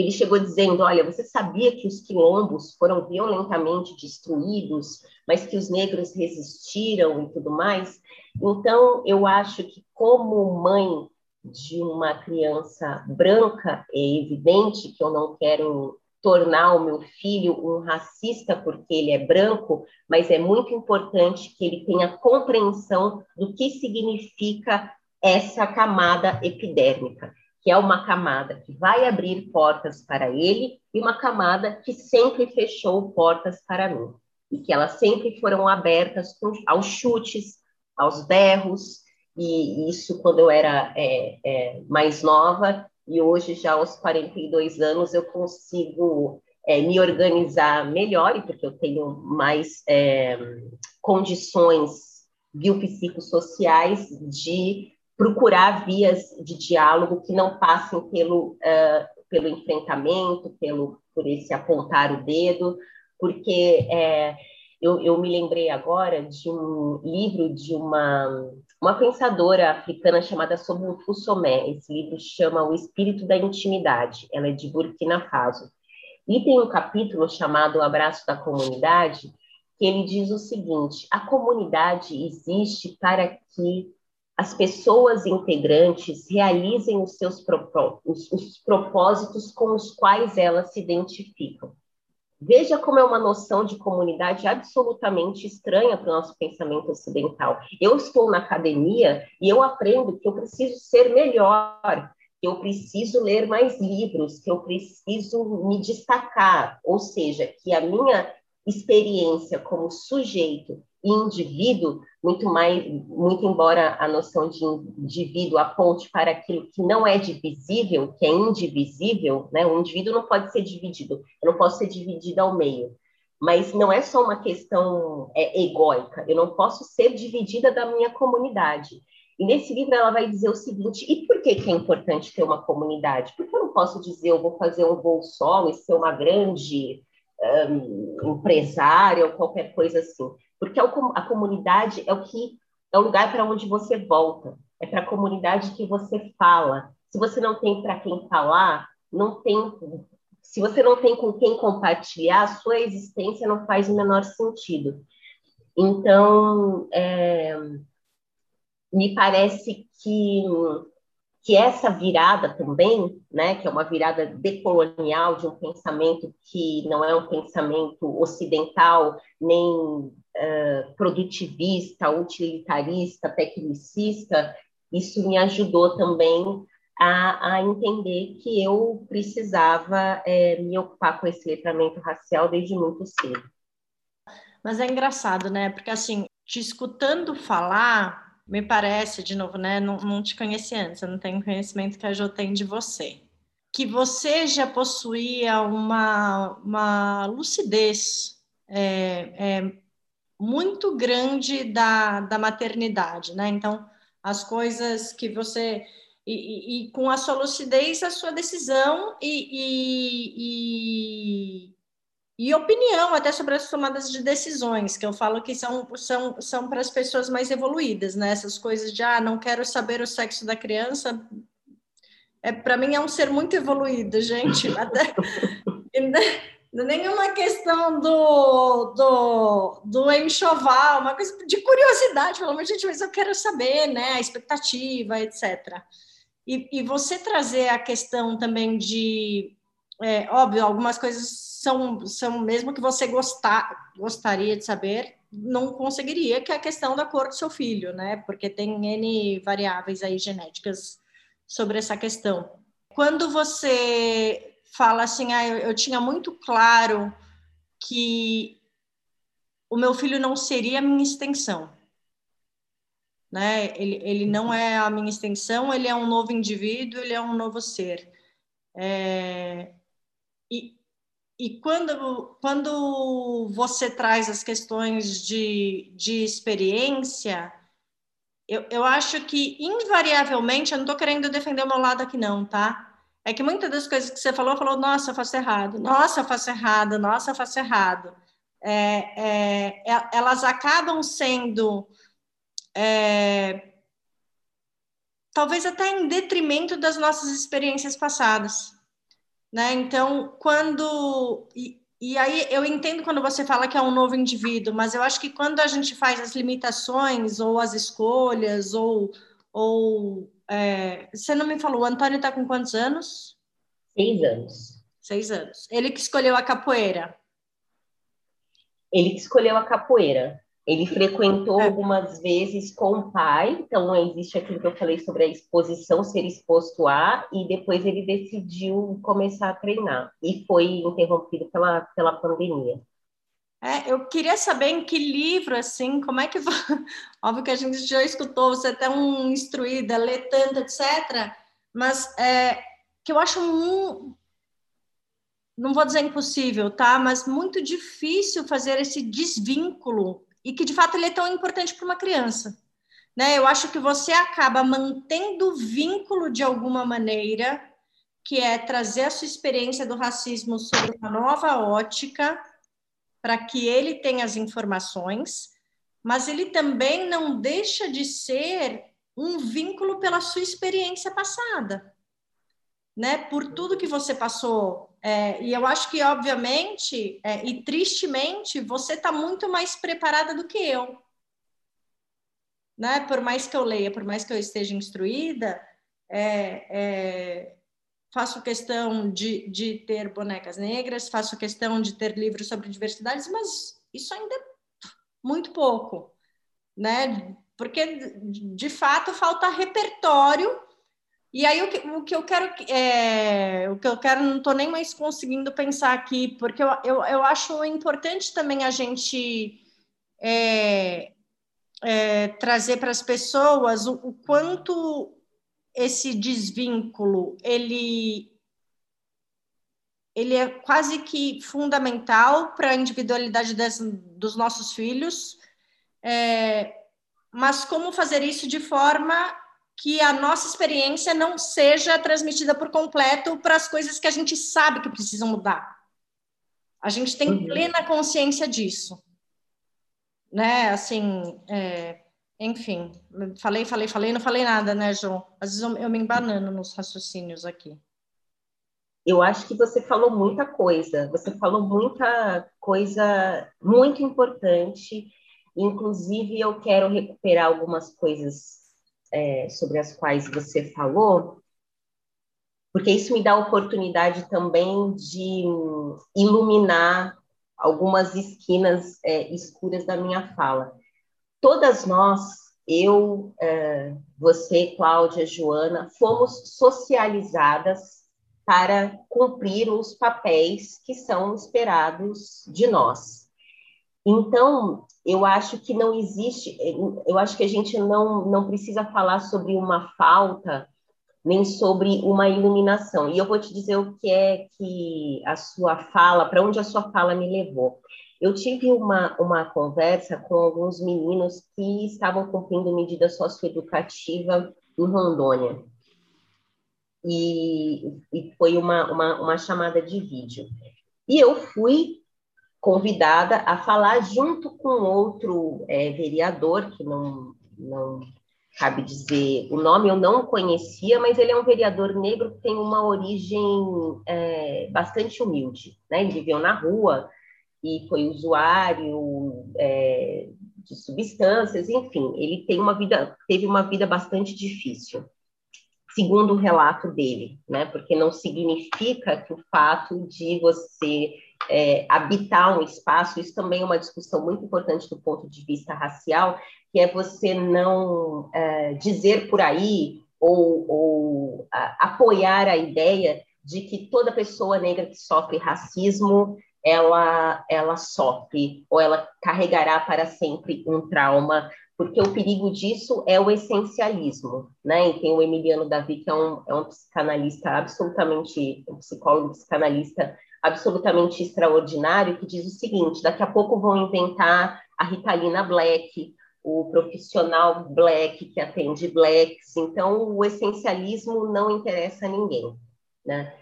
ele chegou dizendo: Olha, você sabia que os quilombos foram violentamente destruídos, mas que os negros resistiram e tudo mais? Então, eu acho que, como mãe de uma criança branca, é evidente que eu não quero tornar o meu filho um racista porque ele é branco, mas é muito importante que ele tenha compreensão do que significa essa camada epidérmica que é uma camada que vai abrir portas para ele e uma camada que sempre fechou portas para mim. E que elas sempre foram abertas com, aos chutes, aos berros, e isso quando eu era é, é, mais nova, e hoje, já aos 42 anos, eu consigo é, me organizar melhor, porque eu tenho mais é, condições biopsicossociais de procurar vias de diálogo que não passem pelo, uh, pelo enfrentamento, pelo, por esse apontar o dedo, porque é, eu, eu, me lembrei agora de um livro de uma, uma pensadora africana chamada Sobutu Somé. Esse livro chama O Espírito da Intimidade. Ela é de Burkina Faso. E tem um capítulo chamado O Abraço da Comunidade, que ele diz o seguinte: a comunidade existe para que as pessoas integrantes realizem os seus os, os propósitos com os quais elas se identificam. Veja como é uma noção de comunidade absolutamente estranha para o nosso pensamento ocidental. Eu estou na academia e eu aprendo que eu preciso ser melhor, que eu preciso ler mais livros, que eu preciso me destacar, ou seja, que a minha experiência como sujeito indivíduo, muito mais, muito embora a noção de indivíduo aponte para aquilo que não é divisível, que é indivisível, né? O indivíduo não pode ser dividido, eu não posso ser dividido ao meio. Mas não é só uma questão é, egóica, eu não posso ser dividida da minha comunidade. E nesse livro ela vai dizer o seguinte: e por que, que é importante ter uma comunidade? Porque eu não posso dizer eu vou fazer um voo solo e ser uma grande um, ou qualquer coisa assim. Porque a comunidade é o que é o lugar para onde você volta, é para a comunidade que você fala. Se você não tem para quem falar, não tem. Se você não tem com quem compartilhar, a sua existência não faz o menor sentido. Então, é, me parece que que essa virada também, né, que é uma virada decolonial de um pensamento que não é um pensamento ocidental, nem uh, produtivista, utilitarista, tecnicista, isso me ajudou também a, a entender que eu precisava é, me ocupar com esse letramento racial desde muito cedo. Mas é engraçado, né? Porque assim, te escutando falar, me parece, de novo, né? Não, não te conheci antes, eu não tenho conhecimento que a Jo tem de você. Que você já possuía uma, uma lucidez é, é, muito grande da, da maternidade, né? Então, as coisas que você. E, e, e com a sua lucidez, a sua decisão e, e e opinião até sobre as tomadas de decisões, que eu falo que são, são, são para as pessoas mais evoluídas, né? Essas coisas de, ah, não quero saber o sexo da criança, é, para mim é um ser muito evoluído, gente. <laughs> Até, nenhuma questão do, do, do enxoval, uma coisa de curiosidade, pelo menos, gente, mas eu quero saber, né? A expectativa, etc. E, e você trazer a questão também de, é, óbvio, algumas coisas são, são mesmo que você gostar, gostaria de saber, não conseguiria, que é a questão da cor do seu filho, né? Porque tem N variáveis aí genéticas sobre essa questão. Quando você fala assim, ah, eu, eu tinha muito claro que o meu filho não seria a minha extensão, né? Ele, ele não é a minha extensão, ele é um novo indivíduo, ele é um novo ser. É, e, e quando, quando você traz as questões de, de experiência, eu, eu acho que, invariavelmente, eu não estou querendo defender o meu lado aqui, não, tá? É que muitas das coisas que você falou, falou, nossa, eu faço errado, nossa, eu faço errado, nossa, eu faço errado. É, é, é elas acabam sendo. É, talvez até em detrimento das nossas experiências passadas né? Então, quando e, e, aí eu entendo quando você fala que é um novo indivíduo, mas eu acho que quando a gente faz as limitações ou as escolhas ou ou é, você não me falou, o Antônio está com quantos anos? Seis anos. Seis anos. Ele que escolheu a capoeira. Ele que escolheu a capoeira. Ele frequentou é. algumas vezes com o pai, então existe aquilo que eu falei sobre a exposição, ser exposto a, e depois ele decidiu começar a treinar, e foi interrompido pela, pela pandemia. É, eu queria saber em que livro, assim, como é que. <laughs> Óbvio que a gente já escutou, você é até um instruída, lê tanto, etc. Mas é, que eu acho um, não vou dizer impossível, tá? Mas muito difícil fazer esse desvínculo e que de fato ele é tão importante para uma criança. Né? Eu acho que você acaba mantendo o vínculo de alguma maneira, que é trazer a sua experiência do racismo sobre uma nova ótica, para que ele tenha as informações, mas ele também não deixa de ser um vínculo pela sua experiência passada, né? Por tudo que você passou é, e eu acho que, obviamente, é, e tristemente, você está muito mais preparada do que eu. Né? Por mais que eu leia, por mais que eu esteja instruída, é, é, faço questão de, de ter bonecas negras, faço questão de ter livros sobre diversidades, mas isso ainda é muito pouco, né? Porque, de fato, falta repertório e aí o que, o que eu quero é, o que eu quero não estou nem mais conseguindo pensar aqui, porque eu, eu, eu acho importante também a gente é, é, trazer para as pessoas o, o, quanto esse desvínculo ele ele é quase que fundamental para a individualidade des, dos nossos filhos, é, mas como fazer isso de forma que a nossa experiência não seja transmitida por completo para as coisas que a gente sabe que precisam mudar. A gente tem uhum. plena consciência disso. Né? Assim, é, enfim, falei, falei, falei, não falei nada, né, João? Às vezes eu, eu me embanano nos raciocínios aqui. Eu acho que você falou muita coisa, você falou muita coisa muito importante. Inclusive, eu quero recuperar algumas coisas é, sobre as quais você falou, porque isso me dá a oportunidade também de iluminar algumas esquinas é, escuras da minha fala. Todas nós, eu, é, você, Cláudia, Joana, fomos socializadas para cumprir os papéis que são esperados de nós. Então, eu acho que não existe, eu acho que a gente não, não precisa falar sobre uma falta, nem sobre uma iluminação. E eu vou te dizer o que é que a sua fala, para onde a sua fala me levou. Eu tive uma, uma conversa com alguns meninos que estavam cumprindo medida socioeducativa em Rondônia. E, e foi uma, uma, uma chamada de vídeo. E eu fui convidada a falar junto com outro é, vereador, que não, não cabe dizer o nome, eu não conhecia, mas ele é um vereador negro que tem uma origem é, bastante humilde. Né? Ele viveu na rua e foi usuário é, de substâncias, enfim, ele tem uma vida, teve uma vida bastante difícil segundo o relato dele, né? Porque não significa que o fato de você é, habitar um espaço, isso também é uma discussão muito importante do ponto de vista racial, que é você não é, dizer por aí ou, ou a, apoiar a ideia de que toda pessoa negra que sofre racismo ela, ela sofre ou ela carregará para sempre um trauma porque o perigo disso é o essencialismo, né? E tem o Emiliano Davi, que é um, é um psicanalista absolutamente, um psicólogo psicanalista absolutamente extraordinário, que diz o seguinte: daqui a pouco vão inventar a Ritalina Black, o profissional black que atende blacks, então o essencialismo não interessa a ninguém, né?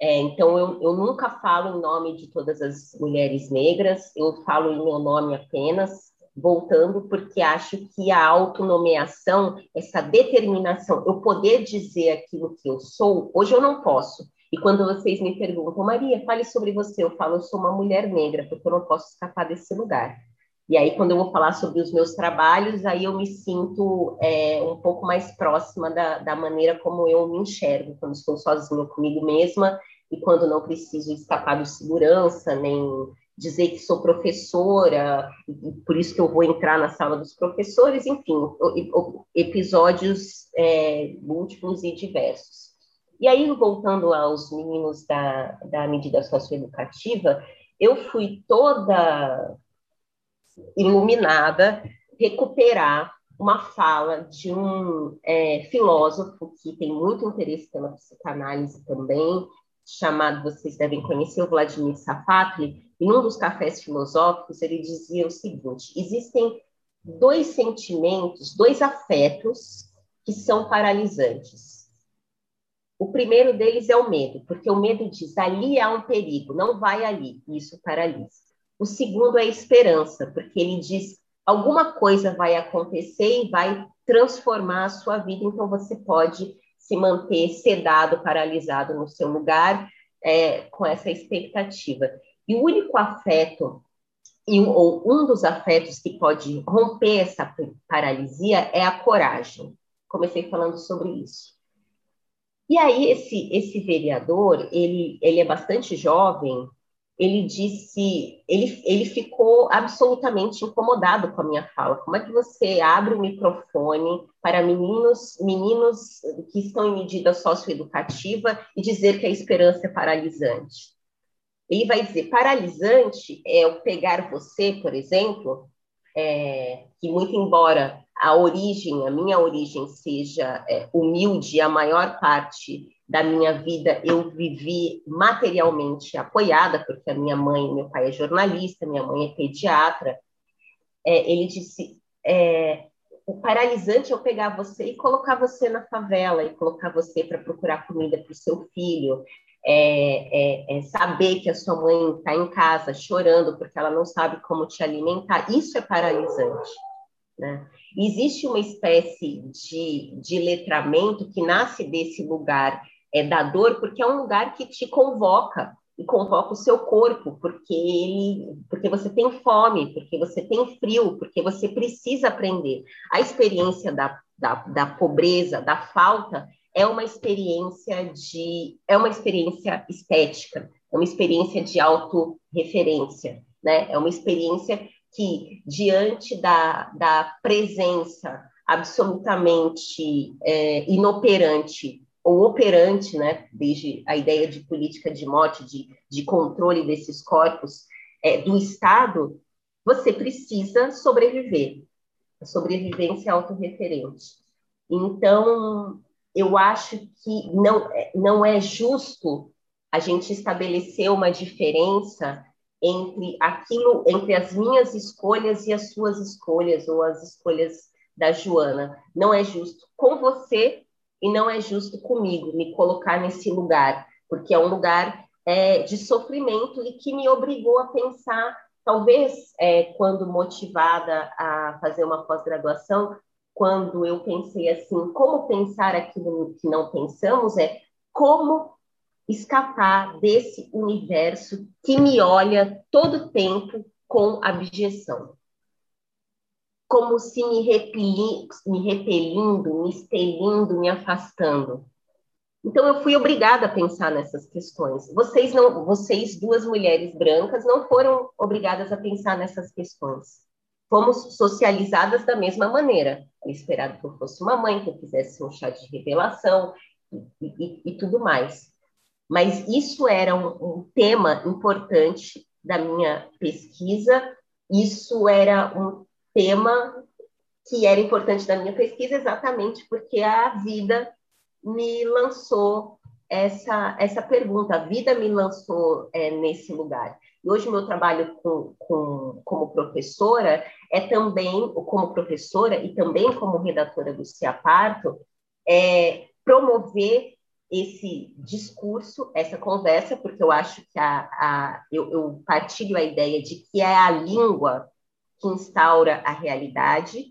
É, então, eu, eu, nunca falo em nome de todas as mulheres negras, eu falo em meu nome apenas, voltando, porque acho que a autonomeação, essa determinação, eu poder dizer aquilo que eu sou, hoje eu não posso. E quando vocês me perguntam, Maria, fale sobre você, eu falo, eu sou uma mulher negra, porque eu não posso escapar desse lugar. E aí, quando eu vou falar sobre os meus trabalhos, aí eu me sinto é, um pouco mais próxima da, da maneira como eu me enxergo, quando estou sozinha comigo mesma e quando não preciso escapar de segurança, nem dizer que sou professora, por isso que eu vou entrar na sala dos professores, enfim, episódios é, múltiplos e diversos. E aí, voltando aos meninos da, da medida socioeducativa, eu fui toda iluminada recuperar uma fala de um é, filósofo que tem muito interesse pela psicanálise também, chamado, vocês devem conhecer, o Vladimir Safatli, em um dos cafés filosóficos, ele dizia o seguinte: existem dois sentimentos, dois afetos que são paralisantes. O primeiro deles é o medo, porque o medo diz ali há um perigo, não vai ali, isso paralisa. O segundo é a esperança, porque ele diz alguma coisa vai acontecer e vai transformar a sua vida, então você pode se manter sedado, paralisado no seu lugar, é, com essa expectativa. E o único afeto, e, ou um dos afetos que pode romper essa paralisia é a coragem. Comecei falando sobre isso. E aí, esse, esse vereador, ele, ele é bastante jovem, ele disse, ele, ele ficou absolutamente incomodado com a minha fala. Como é que você abre o microfone para meninos, meninos que estão em medida socioeducativa e dizer que a esperança é paralisante? Ele vai dizer, paralisante é o pegar você, por exemplo, é, que muito embora a origem, a minha origem seja é, humilde, a maior parte da minha vida eu vivi materialmente apoiada, porque a minha mãe, meu pai é jornalista, minha mãe é pediatra. É, ele disse: é, o paralisante é eu pegar você e colocar você na favela, e colocar você para procurar comida para o seu filho, é, é, é, saber que a sua mãe está em casa chorando porque ela não sabe como te alimentar. Isso é paralisante. Né? Existe uma espécie de, de letramento que nasce desse lugar é, da dor, porque é um lugar que te convoca e convoca o seu corpo, porque ele, porque você tem fome, porque você tem frio, porque você precisa aprender. A experiência da, da, da pobreza, da falta, é uma experiência de, é uma experiência estética, é uma experiência de autorreferência, né? É uma experiência que diante da, da presença absolutamente é, inoperante ou operante, né, desde a ideia de política de morte, de, de controle desses corpos é, do Estado, você precisa sobreviver. A sobrevivência é autorreferente. Então, eu acho que não, não é justo a gente estabelecer uma diferença entre aquilo, entre as minhas escolhas e as suas escolhas, ou as escolhas da Joana. Não é justo com você e não é justo comigo me colocar nesse lugar, porque é um lugar é, de sofrimento e que me obrigou a pensar talvez é, quando motivada a fazer uma pós-graduação, quando eu pensei assim, como pensar aquilo que não pensamos é como escapar desse universo que me olha todo tempo com abjeção. Como se me, repeli, me repelindo, me expelindo, me afastando. Então eu fui obrigada a pensar nessas questões. Vocês não, vocês duas mulheres brancas não foram obrigadas a pensar nessas questões. Fomos socializadas da mesma maneira. Era esperado que eu fosse uma mãe, que eu fizesse um chá de revelação e, e, e tudo mais. Mas isso era um, um tema importante da minha pesquisa. Isso era um tema que era importante da minha pesquisa exatamente porque a vida me lançou essa, essa pergunta, a vida me lançou é, nesse lugar. E hoje meu trabalho com, com, como professora é também, como professora e também como redatora do CIAParto, é promover esse discurso, essa conversa, porque eu acho que a, a, eu, eu partilho a ideia de que é a língua que instaura a realidade.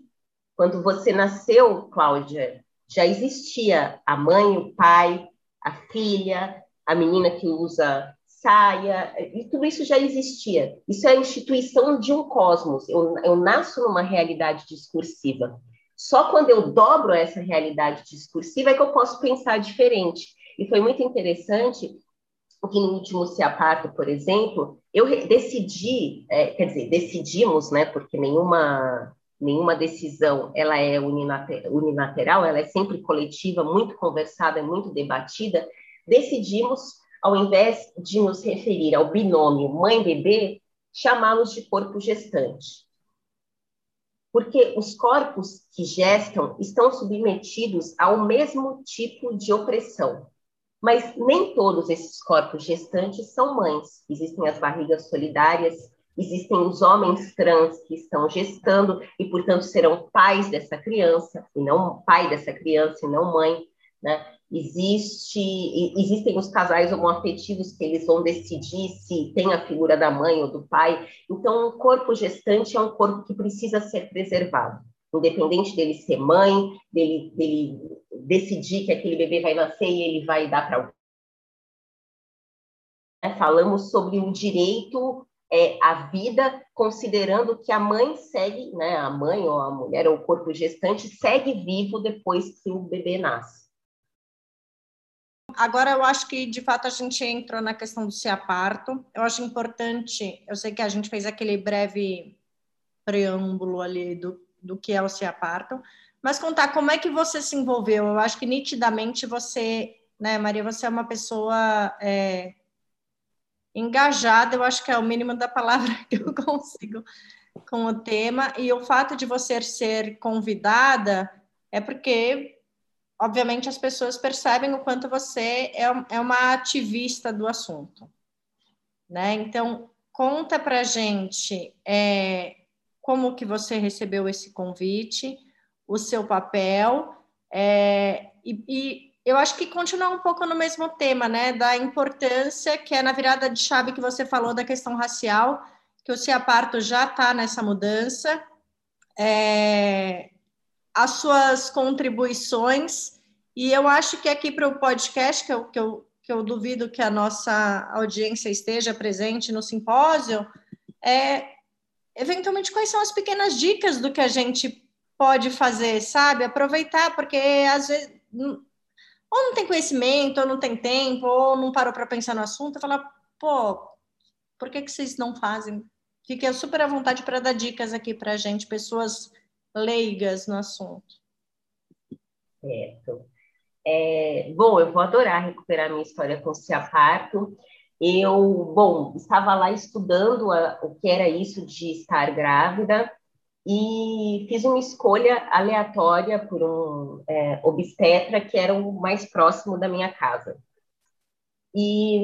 Quando você nasceu, Cláudia, já existia a mãe, o pai, a filha, a menina que usa saia, e tudo isso já existia. Isso é a instituição de um cosmos. Eu, eu nasço numa realidade discursiva. Só quando eu dobro essa realidade discursiva é que eu posso pensar diferente. E foi muito interessante que no último Se Aparto, por exemplo, eu decidi, é, quer dizer, decidimos, né, porque nenhuma nenhuma decisão ela é unilateral, ela é sempre coletiva, muito conversada, muito debatida, decidimos, ao invés de nos referir ao binômio mãe-bebê, chamá-los de corpo gestante. Porque os corpos que gestam estão submetidos ao mesmo tipo de opressão. Mas nem todos esses corpos gestantes são mães. Existem as barrigas solidárias, Existem os homens trans que estão gestando e, portanto, serão pais dessa criança, e não pai dessa criança, e não mãe. Né? Existe, existem os casais homoafetivos que eles vão decidir se tem a figura da mãe ou do pai. Então, o corpo gestante é um corpo que precisa ser preservado. Independente dele ser mãe, dele, dele decidir que aquele bebê vai nascer e ele vai dar para alguém. Falamos sobre o direito é, a vida, considerando que a mãe segue, né, a mãe ou a mulher ou o corpo gestante segue vivo depois que o bebê nasce. Agora eu acho que de fato a gente entrou na questão do se parto. Eu acho importante, eu sei que a gente fez aquele breve preâmbulo ali do, do que é o se parto, mas contar como é que você se envolveu. Eu acho que nitidamente você, né, Maria, você é uma pessoa é, engajada, eu acho que é o mínimo da palavra <laughs> que eu consigo com o tema, e o fato de você ser convidada é porque, obviamente, as pessoas percebem o quanto você é, é uma ativista do assunto, né? Então, conta pra gente é, como que você recebeu esse convite, o seu papel, é, e, e eu acho que continua um pouco no mesmo tema, né? Da importância que é na virada de chave que você falou da questão racial, que o Ciaparto já está nessa mudança. É, as suas contribuições, e eu acho que aqui para o podcast, que eu, que, eu, que eu duvido que a nossa audiência esteja presente no simpósio, é eventualmente quais são as pequenas dicas do que a gente pode fazer, sabe? Aproveitar, porque às vezes ou não tem conhecimento, ou não tem tempo, ou não parou para pensar no assunto, falar, pô, por que, que vocês não fazem? Fiquei super à vontade para dar dicas aqui para a gente, pessoas leigas no assunto. Certo. É, bom, eu vou adorar recuperar minha história com o Ciaparto. Eu, bom, estava lá estudando a, o que era isso de estar grávida, e fiz uma escolha aleatória por um é, obstetra que era o mais próximo da minha casa. E,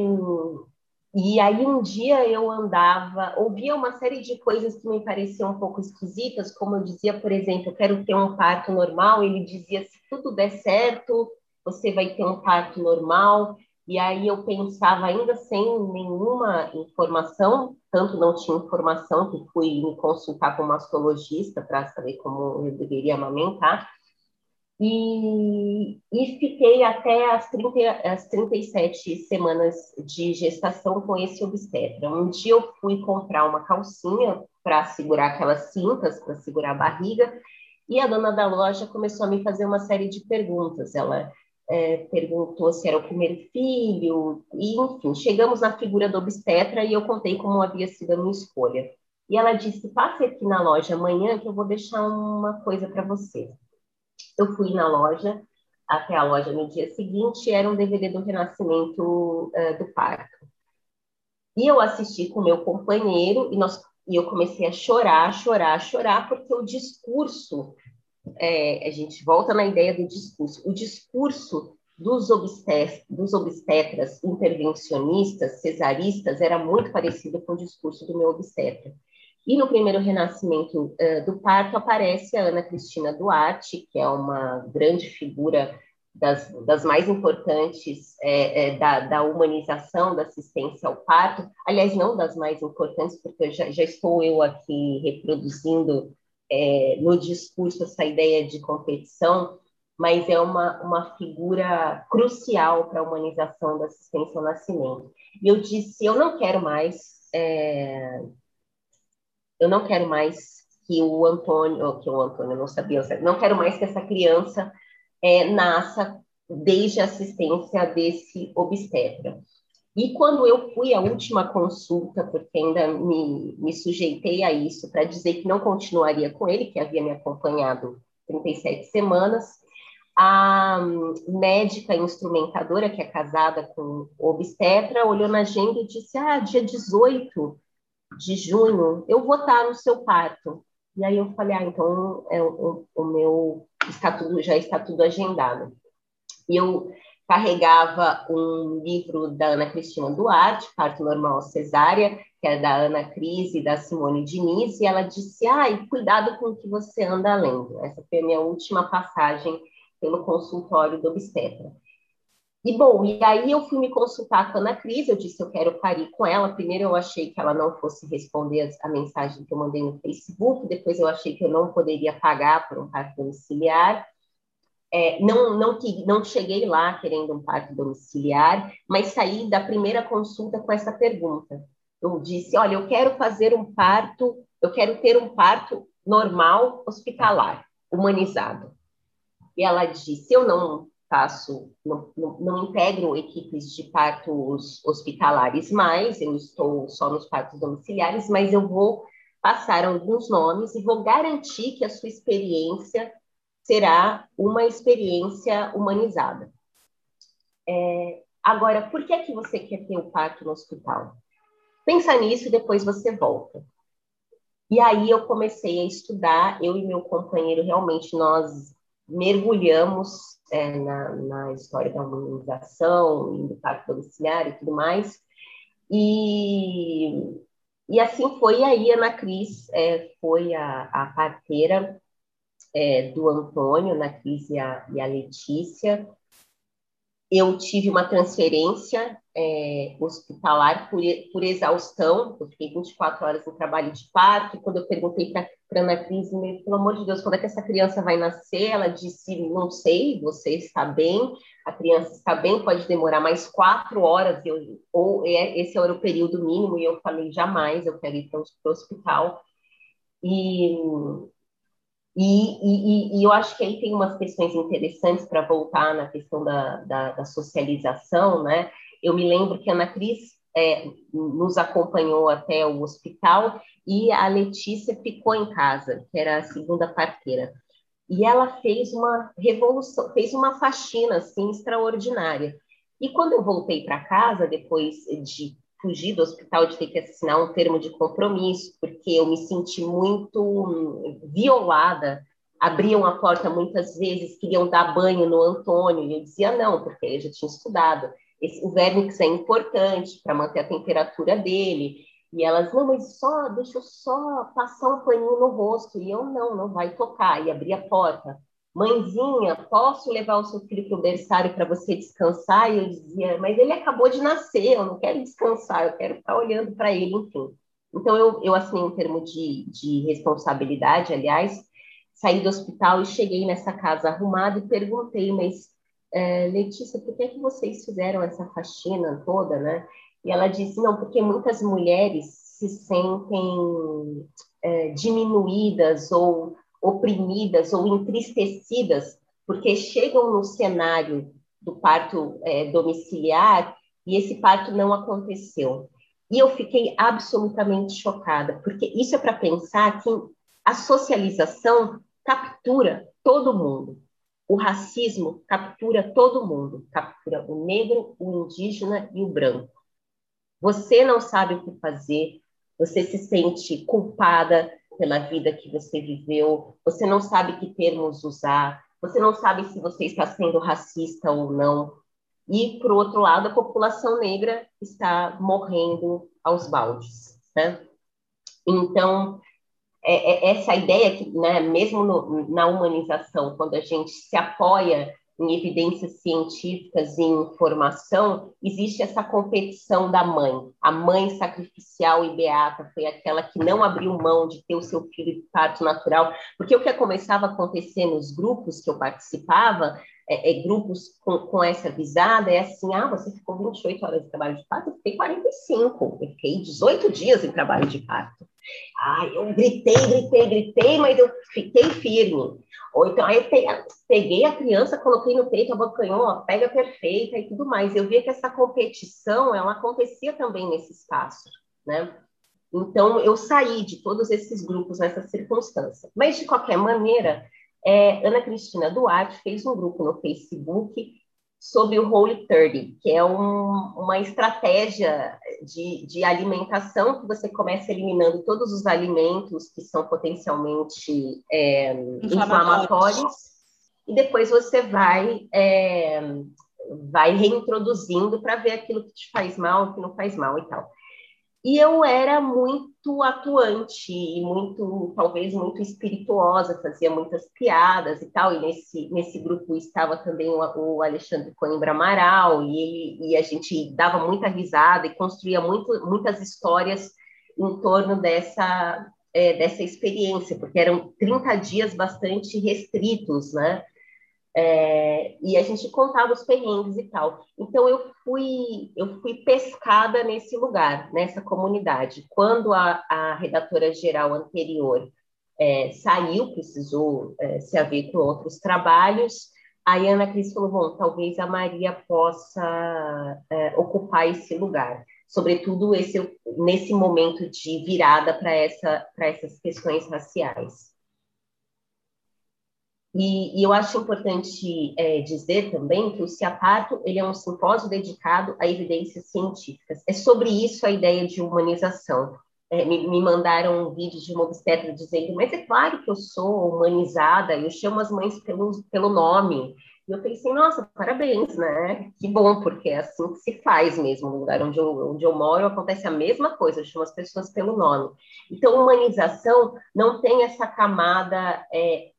e aí um dia eu andava, ouvia uma série de coisas que me pareciam um pouco esquisitas, como eu dizia, por exemplo, eu quero ter um parto normal, ele dizia, se tudo der certo, você vai ter um parto normal, E aí eu pensava, ainda sem nenhuma informação, tanto não tinha informação que fui me consultar com um mastologista para saber como eu deveria amamentar. E, e fiquei até as, 30, as 37 semanas de gestação com esse obstetra. Um dia eu fui comprar uma calcinha para segurar aquelas cintas, para segurar a barriga, e a dona da loja começou a me fazer uma série de perguntas. Ela é, perguntou se era o primeiro filho, e enfim, chegamos na figura do obstetra e eu contei como havia sido a minha escolha. E ela disse: passe aqui na loja amanhã que eu vou deixar uma coisa para você. Eu fui na loja, até a loja no dia seguinte, era um DVD do Renascimento uh, do Parto. E eu assisti com meu companheiro e, nós, e eu comecei a chorar, chorar, chorar, porque o discurso, é, a gente volta na ideia do discurso, o discurso dos, obstet dos obstetras intervencionistas, cesaristas, era muito parecido com o discurso do meu obstetra. E no primeiro renascimento uh, do parto aparece a Ana Cristina Duarte, que é uma grande figura das, das mais importantes é, é, da, da, humanização da assistência ao parto. Aliás, não das mais importantes, porque já, já estou eu aqui reproduzindo é, no discurso essa ideia de competição, mas é uma, uma figura crucial para a humanização da assistência ao nascimento. E eu disse, eu não quero mais é, eu não quero mais que o Antônio, que o Antônio não sabia, não quero mais que essa criança é, nasça desde a assistência desse obstetra. E quando eu fui à última consulta, porque ainda me, me sujeitei a isso, para dizer que não continuaria com ele, que havia me acompanhado 37 semanas, a médica instrumentadora, que é casada com obstetra, olhou na agenda e disse: Ah, dia 18 de junho, eu vou estar no seu parto. E aí eu falei, ah, então é, o, o meu está tudo, já está tudo agendado. E eu carregava um livro da Ana Cristina Duarte, Parto Normal Cesárea, que é da Ana Cris e da Simone Diniz, e ela disse, ai, cuidado com o que você anda lendo. Essa foi a minha última passagem pelo consultório do obstetra. E bom, e aí eu fui me consultar com a Ana Cris, eu disse eu quero parir com ela. Primeiro eu achei que ela não fosse responder a mensagem que eu mandei no Facebook, depois eu achei que eu não poderia pagar por um parto domiciliar. É, não, não, não cheguei lá querendo um parto domiciliar, mas saí da primeira consulta com essa pergunta. Eu disse, olha, eu quero fazer um parto, eu quero ter um parto normal, hospitalar, humanizado. E ela disse, eu não faço, não, não, não, integro equipes de partos hospitalares mais, eu estou só nos partos domiciliares, mas eu vou passar alguns nomes e vou garantir que a sua experiência será uma experiência humanizada. É, agora, por que é que você quer ter o parto no hospital? Pensa nisso e depois você volta. E aí eu comecei a estudar, eu e meu companheiro realmente nós mergulhamos é, na, na, história da humanização, do parto domiciliar e tudo mais. E, e assim foi aí, a Ana Cris é, foi a, a parteira é, do Antônio, Ana Cris e a, Letícia, eu tive uma transferência é, hospitalar por, por exaustão, eu fiquei 24 horas no trabalho de parto, quando eu perguntei para a Ana Cris, pelo amor de Deus, quando é que essa criança vai nascer? Ela disse, não sei, você está bem, a criança está bem, pode demorar mais quatro horas, eu, ou é, esse era o período mínimo, e eu falei, jamais, eu quero ir para o hospital. E e, e, e, eu acho que aí tem umas questões interessantes para voltar na questão da, da, da, socialização, né? Eu me lembro que a Ana Cris é, nos acompanhou até o hospital e a Letícia ficou em casa, que era a segunda parteira. E ela fez uma revolução, fez uma faxina assim extraordinária. E quando eu voltei para casa, depois de fugir do hospital, de ter que assinar um termo de compromisso, porque eu me senti muito hum, violada. Abriam a porta muitas vezes, queriam dar banho no Antônio, e eu dizia não, porque eu já tinha estudado. Esse, o Vernix é importante para manter a temperatura dele. E elas, não, mas só, deixa eu só passar um paninho no rosto. E eu, não, não vai tocar. E abri a porta. Mãezinha, posso levar o seu filho para o berçário para você descansar? E eu dizia, mas ele acabou de nascer, eu não quero descansar, eu quero estar olhando para ele, enfim. Então, eu, eu assinei um termo de, de responsabilidade, aliás, saí do hospital e cheguei nessa casa arrumada e perguntei, mas é, Letícia, por que, é que vocês fizeram essa faxina toda, né? E ela disse, não, porque muitas mulheres se sentem é, diminuídas ou oprimidas ou entristecidas, porque chegam no cenário do parto é, domiciliar e esse parto não aconteceu. E eu fiquei absolutamente chocada, porque isso é para pensar que a socialização captura todo mundo. O racismo captura todo mundo, captura o negro, o indígena e o branco. Você não sabe o que fazer, você se sente culpada pela vida que você viveu, você não sabe que termos usar, você não sabe se você está sendo racista ou não. E, por outro lado, a população negra está morrendo aos baldes. Né? Então, é, é essa ideia que, né, mesmo no, na humanização, quando a gente se apoia em evidências científicas e informação, existe essa competição da mãe. A mãe sacrificial e beata foi aquela que não abriu mão de ter o seu filho de parto natural, porque o que começava a acontecer nos grupos que eu participava, é, é, grupos com, com, essa visada, é assim, ah, você ficou 28 horas de trabalho de parto, eu fiquei 45, eu fiquei 18 dias em trabalho de parto. Ah, eu gritei, gritei, gritei, mas eu fiquei firme. Ou então, aí peguei a criança, coloquei no peito, abocanhou, a pega perfeita e tudo mais. Eu via que essa competição, ela acontecia também nesse espaço, né? Então, eu saí de todos esses grupos nessa circunstância. Mas, de qualquer maneira, é, Ana Cristina Duarte fez um grupo no Facebook sobre o Holy 30, que é um, uma estratégia de, de, alimentação que você começa eliminando todos os alimentos que são potencialmente é, inflamatórios. inflamatórios. e depois você vai é, vai reintroduzindo para ver aquilo que te faz mal, que não faz mal e tal. E eu era muito atuante e muito, talvez, muito espirituosa, fazia muitas piadas e tal. E nesse, nesse grupo estava também o, o Alexandre Coimbra Amaral, e, e a gente dava muita risada e construía muito, muitas histórias em torno dessa, é, dessa experiência, porque eram 30 dias bastante restritos, né? É, e a gente contava os perrengues e tal. Então eu fui eu fui pescada nesse lugar, nessa comunidade. Quando a, a redatora geral anterior é, saiu, precisou é, se haver com outros trabalhos, a Ana Cris falou: bom, talvez a Maria possa é, ocupar esse lugar, sobretudo esse, nesse momento de virada para essa, essas questões raciais. E, e, eu acho importante é, dizer também que o CIAPARTO ele é um simpósio dedicado a evidências científicas. É sobre isso a ideia de humanização. É, me, me, mandaram um vídeo de uma obstetra dizendo, mas é claro que eu sou humanizada, eu chamo as mães pelo, pelo nome. E eu pensei, nossa, parabéns, né? Que bom, porque é assim que se faz mesmo. No lugar onde eu, onde eu moro acontece a mesma coisa, eu chamo as pessoas pelo nome. Então, humanização não tem essa camada é,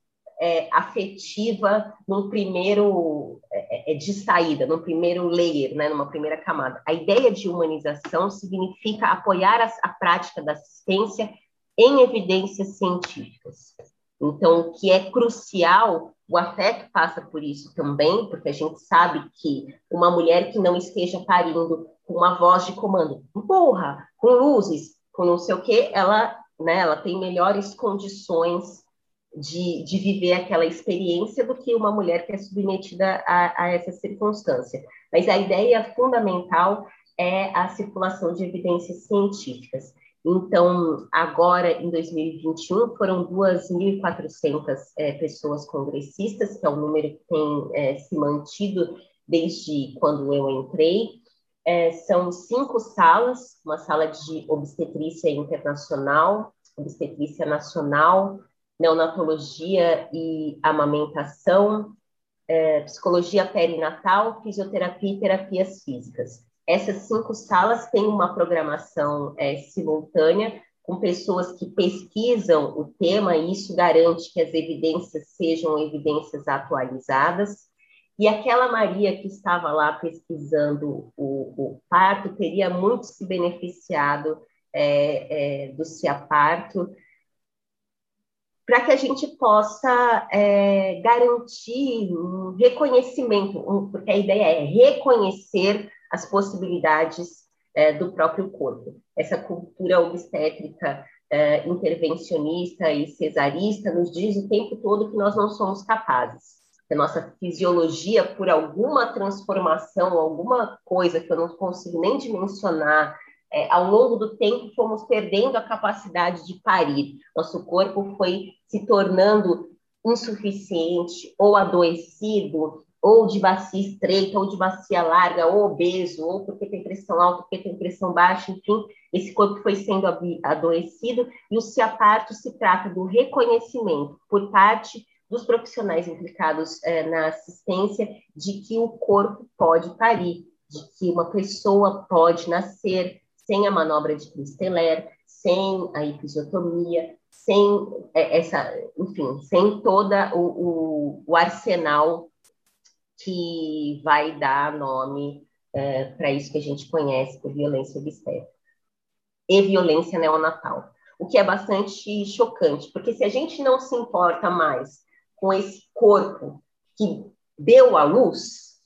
é, afetiva no primeiro é, é, de saída, no primeiro layer, né, numa primeira camada. A ideia de humanização significa apoiar a, a prática da assistência em evidências científicas. Então, o que é crucial, o afeto passa por isso também, porque a gente sabe que uma mulher que não esteja parindo com uma voz de comando, burra, com luzes, com não sei o quê, ela, né, ela tem melhores condições de, de viver aquela experiência do que uma mulher que é submetida a, a essa circunstância. Mas a ideia fundamental é a circulação de evidências científicas. Então, agora, em 2021, foram 2.400 é, pessoas congressistas, que é o número que tem é, se mantido desde quando eu entrei. É, são cinco salas, uma sala de obstetrícia internacional, obstetrícia nacional, neonatologia e amamentação, é, psicologia perinatal, fisioterapia e terapias físicas. Essas cinco salas têm uma programação é, simultânea com pessoas que pesquisam o tema, e isso garante que as evidências sejam evidências atualizadas. E aquela Maria que estava lá pesquisando o, o parto teria muito se beneficiado é, é, do CIAParto, para que a gente possa é, garantir um reconhecimento, um, porque a ideia é reconhecer as possibilidades é, do próprio corpo. Essa cultura obstétrica é, intervencionista e cesarista nos diz o tempo todo que nós não somos capazes. Que a nossa fisiologia, por alguma transformação, alguma coisa que eu não consigo nem dimensionar, é, ao longo do tempo, fomos perdendo a capacidade de parir. Nosso corpo foi se tornando insuficiente ou adoecido, ou de bacia estreita, ou de bacia larga, ou obeso, ou porque tem pressão alta, porque tem pressão baixa, enfim, esse corpo foi sendo adoecido, e o CIAPARTO se trata do reconhecimento por parte dos profissionais implicados é, na assistência de que o corpo pode parir, de que uma pessoa pode nascer, sem a manobra de Christeler, sem a episiotomia, sem é, essa, enfim, sem toda o, o, o arsenal que vai dar nome é, para isso que a gente conhece por violência obstétrica e violência neonatal. O que é bastante chocante, porque se a gente não se importa mais com esse corpo que deu à luz,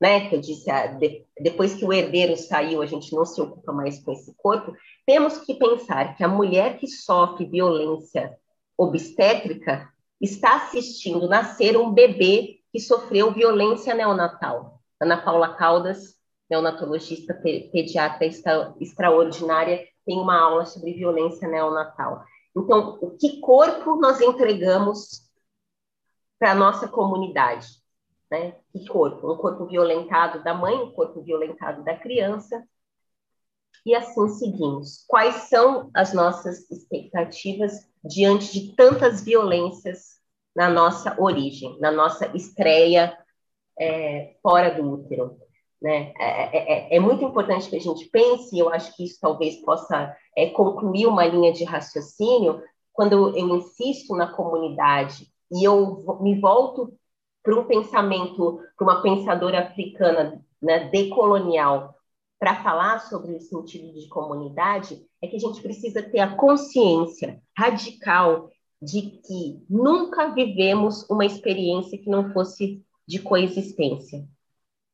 né, que eu disse, ah, de, depois que o herdeiro saiu, a gente não se ocupa mais com esse corpo, temos que pensar que a mulher que sofre violência obstétrica está assistindo nascer um bebê que sofreu violência neonatal. Ana Paula Caldas, neonatologista pediatra extra, extraordinária, tem uma aula sobre violência neonatal. Então, o que corpo nós entregamos para a nossa comunidade? Né? Que corpo? Um corpo violentado da mãe, um corpo violentado da criança. E assim seguimos. Quais são as nossas expectativas diante de tantas violências na nossa origem, na nossa estreia é, fora do útero? Né? É, é, é, é, muito importante que a gente pense, e eu acho que isso talvez possa é, concluir uma linha de raciocínio, quando eu insisto na comunidade e eu me volto para um pensamento, para uma pensadora africana né, decolonial, para falar sobre o sentido de comunidade, é que a gente precisa ter a consciência radical de que nunca vivemos uma experiência que não fosse de coexistência.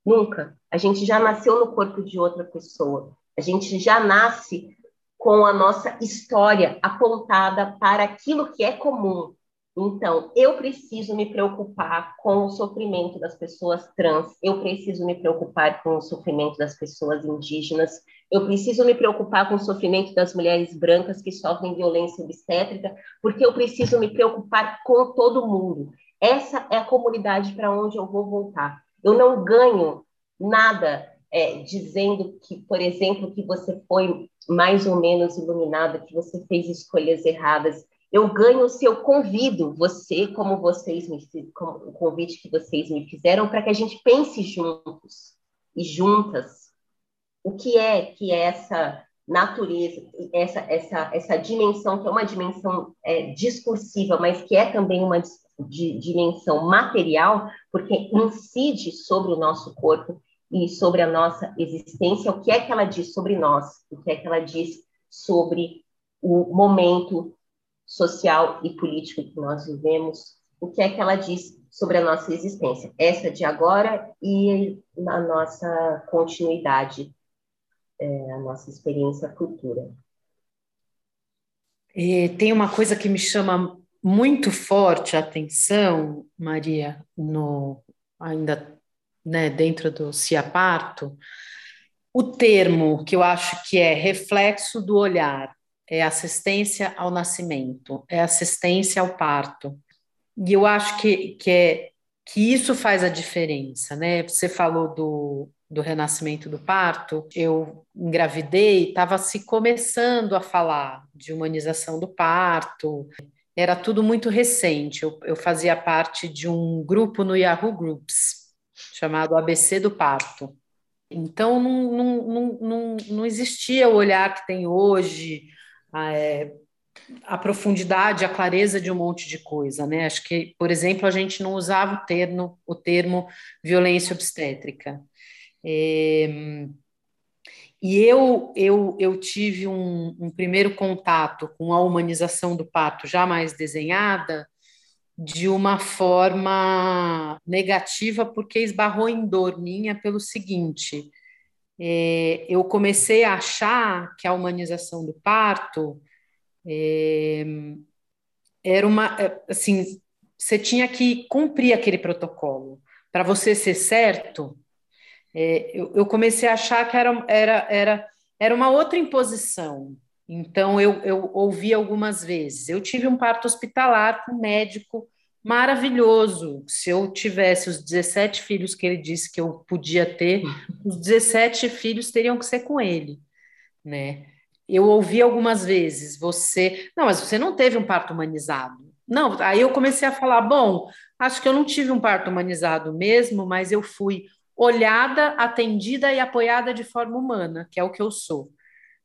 Nunca. A gente já nasceu no corpo de outra pessoa. A gente já nasce com a nossa história apontada para aquilo que é comum, então, eu preciso me preocupar com o sofrimento das pessoas trans, eu preciso me preocupar com o sofrimento das pessoas indígenas, eu preciso me preocupar com o sofrimento das mulheres brancas que sofrem violência obstétrica, porque eu preciso me preocupar com todo mundo. Essa é a comunidade para onde eu vou voltar. Eu não ganho nada é, dizendo que, por exemplo, que você foi mais ou menos iluminada, que você fez escolhas erradas eu ganho se eu convido você, como vocês me, como o convite que vocês me fizeram, para que a gente pense juntos e juntas o que é que é essa natureza, essa essa essa dimensão que é uma dimensão é, discursiva, mas que é também uma dimensão material, porque incide sobre o nosso corpo e sobre a nossa existência. O que é que ela diz sobre nós? O que é que ela diz sobre o momento social e político que nós vivemos, o que é que ela diz sobre a nossa existência, essa de agora e a nossa continuidade, é, a nossa experiência futura. E tem uma coisa que me chama muito forte a atenção, Maria, no ainda né, dentro do Ciaparto, o termo que eu acho que é reflexo do olhar é assistência ao nascimento, é assistência ao parto. E eu acho que, que, é, que isso faz a diferença, né? Você falou do, do renascimento do parto, eu engravidei, estava se começando a falar de humanização do parto, era tudo muito recente. Eu, eu fazia parte de um grupo no Yahoo Groups, chamado ABC do Parto. Então, não, não, não, não, não existia o olhar que tem hoje, a, é, a profundidade, a clareza de um monte de coisa, né? Acho que, por exemplo, a gente não usava o termo, o termo violência obstétrica. É, e eu, eu, eu tive um, um, primeiro contato com a humanização do parto já mais desenhada de uma forma negativa, porque esbarrou em dor minha pelo seguinte: é, eu comecei a achar que a humanização do parto é, era uma. É, assim, você tinha que cumprir aquele protocolo. Para você ser certo, é, eu, eu, comecei a achar que era, era, era, era uma outra imposição. Então, eu, eu ouvi algumas vezes. Eu tive um parto hospitalar com um médico maravilhoso. Se eu tivesse os 17 filhos que ele disse que eu podia ter, os 17 filhos teriam que ser com ele, né? Eu ouvi algumas vezes, você, não, mas você não teve um parto humanizado. Não, aí eu comecei a falar, bom, acho que eu não tive um parto humanizado mesmo, mas eu fui olhada, atendida e apoiada de forma humana, que é o que eu sou.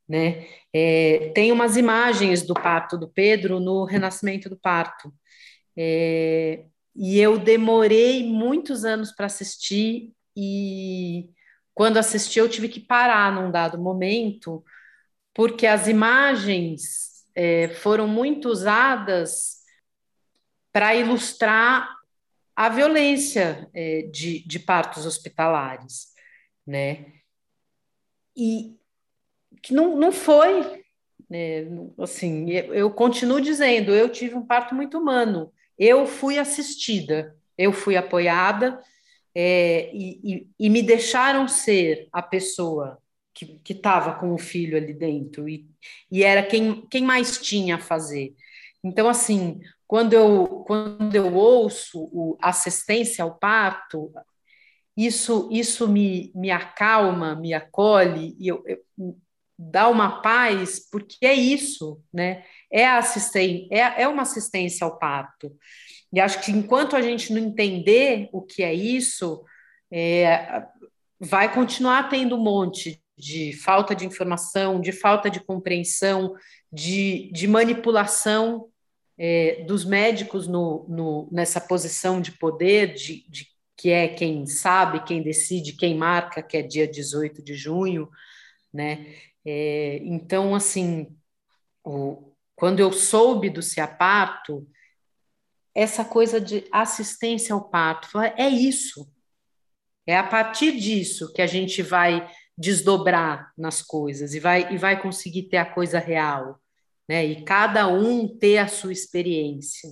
Né? É, tem umas imagens do parto do Pedro no renascimento do parto. É, e eu demorei muitos anos para assistir, e quando assisti, eu tive que parar num dado momento, porque as imagens é, foram muito usadas para ilustrar a violência é, de, de partos hospitalares, né? E que não, não foi, né? assim, eu, eu continuo dizendo, eu tive um parto muito humano, eu fui assistida, eu fui apoiada é, e, e, e, me deixaram ser a pessoa que estava com o filho ali dentro e, e era quem, quem mais tinha a fazer. Então, assim, quando eu, quando eu ouço o assistência ao parto, isso, isso me, me acalma, me acolhe e eu, eu, dá uma paz, porque é isso, né? É, assisten é, é uma assistência ao parto. E acho que enquanto a gente não entender o que é isso, é, vai continuar tendo um monte de falta de informação, de falta de compreensão, de, de manipulação é, dos médicos no, no, nessa posição de poder, de, de, que é quem sabe, quem decide, quem marca, que é dia 18 de junho, né? É, então, assim, o, quando eu soube do CIAPARTO, essa coisa de assistência ao parto, é isso. É a partir disso que a gente vai desdobrar nas coisas e vai, e vai conseguir ter a coisa real né? E cada um ter a sua experiência.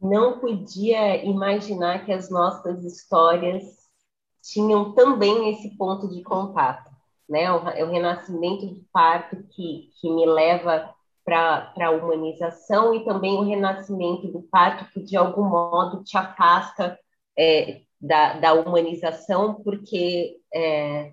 Não podia imaginar que as nossas histórias tinham também esse ponto de contato, né? O, é o renascimento do parto que, que me leva para a humanização e também o renascimento do parto que de algum modo te afasta é, da, da humanização porque é,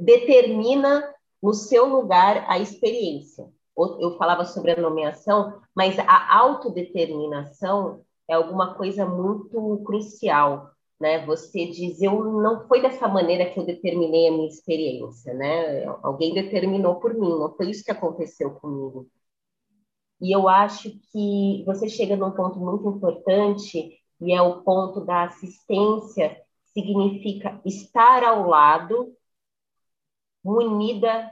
determina no seu lugar a experiência. Eu falava sobre a nomeação, mas a autodeterminação é alguma coisa muito crucial, né? Você diz, eu não foi dessa maneira que eu determinei a minha experiência, né? Alguém determinou por mim, não foi isso que aconteceu comigo. E eu acho que você chega num ponto muito importante, e é o ponto da assistência, significa estar ao lado munida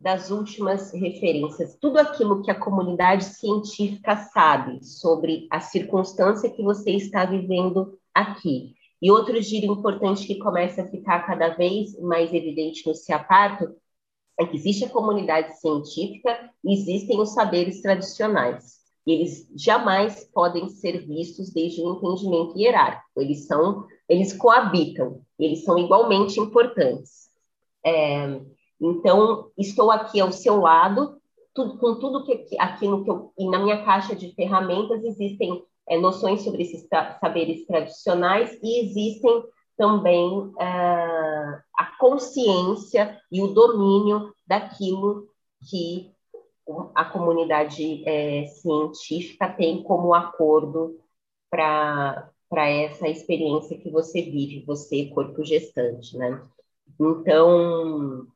das últimas referências, tudo aquilo que a comunidade científica sabe sobre a circunstância que você está vivendo aqui. E outro giro importante que começa a ficar cada vez mais evidente no CIAPARTO é que existe a comunidade científica e existem os saberes tradicionais. Eles jamais podem ser vistos desde o entendimento hierárquico. Eles são, eles coabitam, eles são igualmente importantes. É, então, estou aqui ao seu lado, tudo, com tudo que aquilo que eu. E na minha caixa de ferramentas existem é, noções sobre esses saberes tradicionais e existem também é, a consciência e o domínio daquilo que a comunidade é, científica tem como acordo para essa experiência que você vive, você, corpo gestante, né? Então,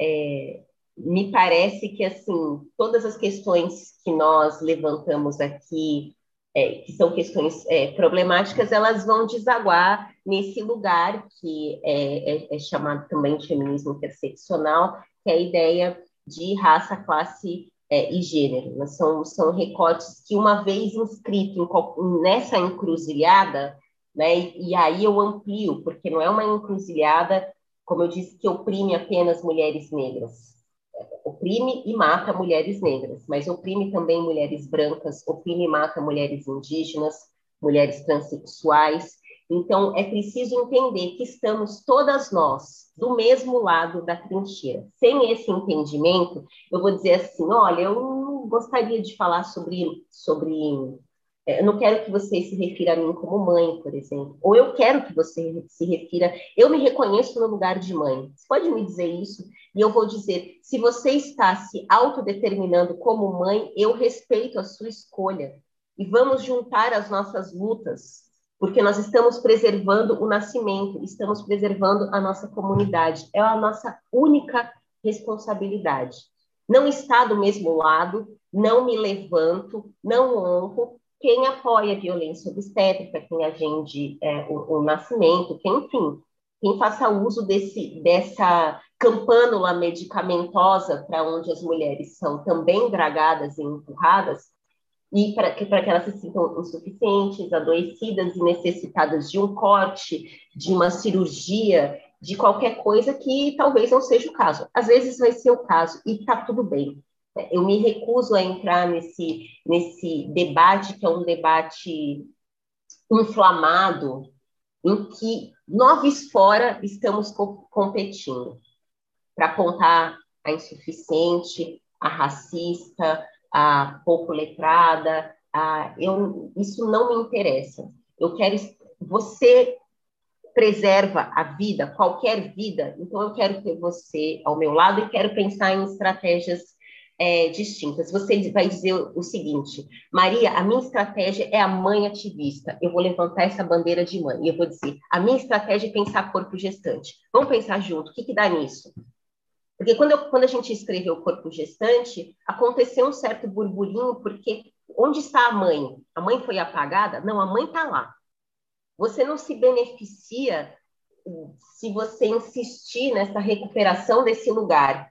é, me parece que assim todas as questões que nós levantamos aqui, é, que são questões é, problemáticas, elas vão desaguar nesse lugar que é, é, é chamado também de feminismo interseccional, que é a ideia de raça, classe é, e gênero. Né? São, são recortes que, uma vez inscrito em, nessa encruzilhada, né, e aí eu amplio, porque não é uma encruzilhada, como eu disse, que oprime apenas mulheres negras oprime e mata mulheres negras, mas oprime também mulheres brancas, oprime e mata mulheres indígenas, mulheres transexuais. Então, é preciso entender que estamos todas nós do mesmo lado da trincheira. Sem esse entendimento, eu vou dizer assim: olha, eu gostaria de falar sobre, sobre eu não quero que você se refira a mim como mãe, por exemplo. Ou eu quero que você se refira. Eu me reconheço no lugar de mãe. Você pode me dizer isso? E eu vou dizer: se você está se autodeterminando como mãe, eu respeito a sua escolha. E vamos juntar as nossas lutas, porque nós estamos preservando o nascimento, estamos preservando a nossa comunidade. É a nossa única responsabilidade. Não está do mesmo lado, não me levanto, não honro, quem apoia a violência obstétrica, quem agende é, o, o, nascimento, quem, enfim, quem faça uso desse, dessa campânula medicamentosa para onde as mulheres são também dragadas e empurradas, e para que, que elas se sintam insuficientes, adoecidas e necessitadas de um corte, de uma cirurgia, de qualquer coisa que talvez não seja o caso. Às vezes vai ser o caso e está tudo bem. Eu me recuso a entrar nesse, nesse debate, que é um debate inflamado, em que nós fora estamos co competindo para apontar a insuficiente, a racista, a pouco letrada. A, eu, isso não me interessa. Eu quero. Você preserva a vida, qualquer vida, então eu quero ter você ao meu lado e quero pensar em estratégias é, distintas. Você vai dizer o seguinte, Maria, a minha estratégia é a mãe ativista. Eu vou levantar essa bandeira de mãe. E eu vou dizer, a minha estratégia é pensar corpo gestante. Vamos pensar junto, o que, que dá nisso? Porque quando, eu, quando a gente escreveu o corpo gestante, aconteceu um certo burburinho, porque onde está a mãe? A mãe foi apagada? Não, a mãe está lá. Você não se beneficia se você insistir nessa recuperação desse lugar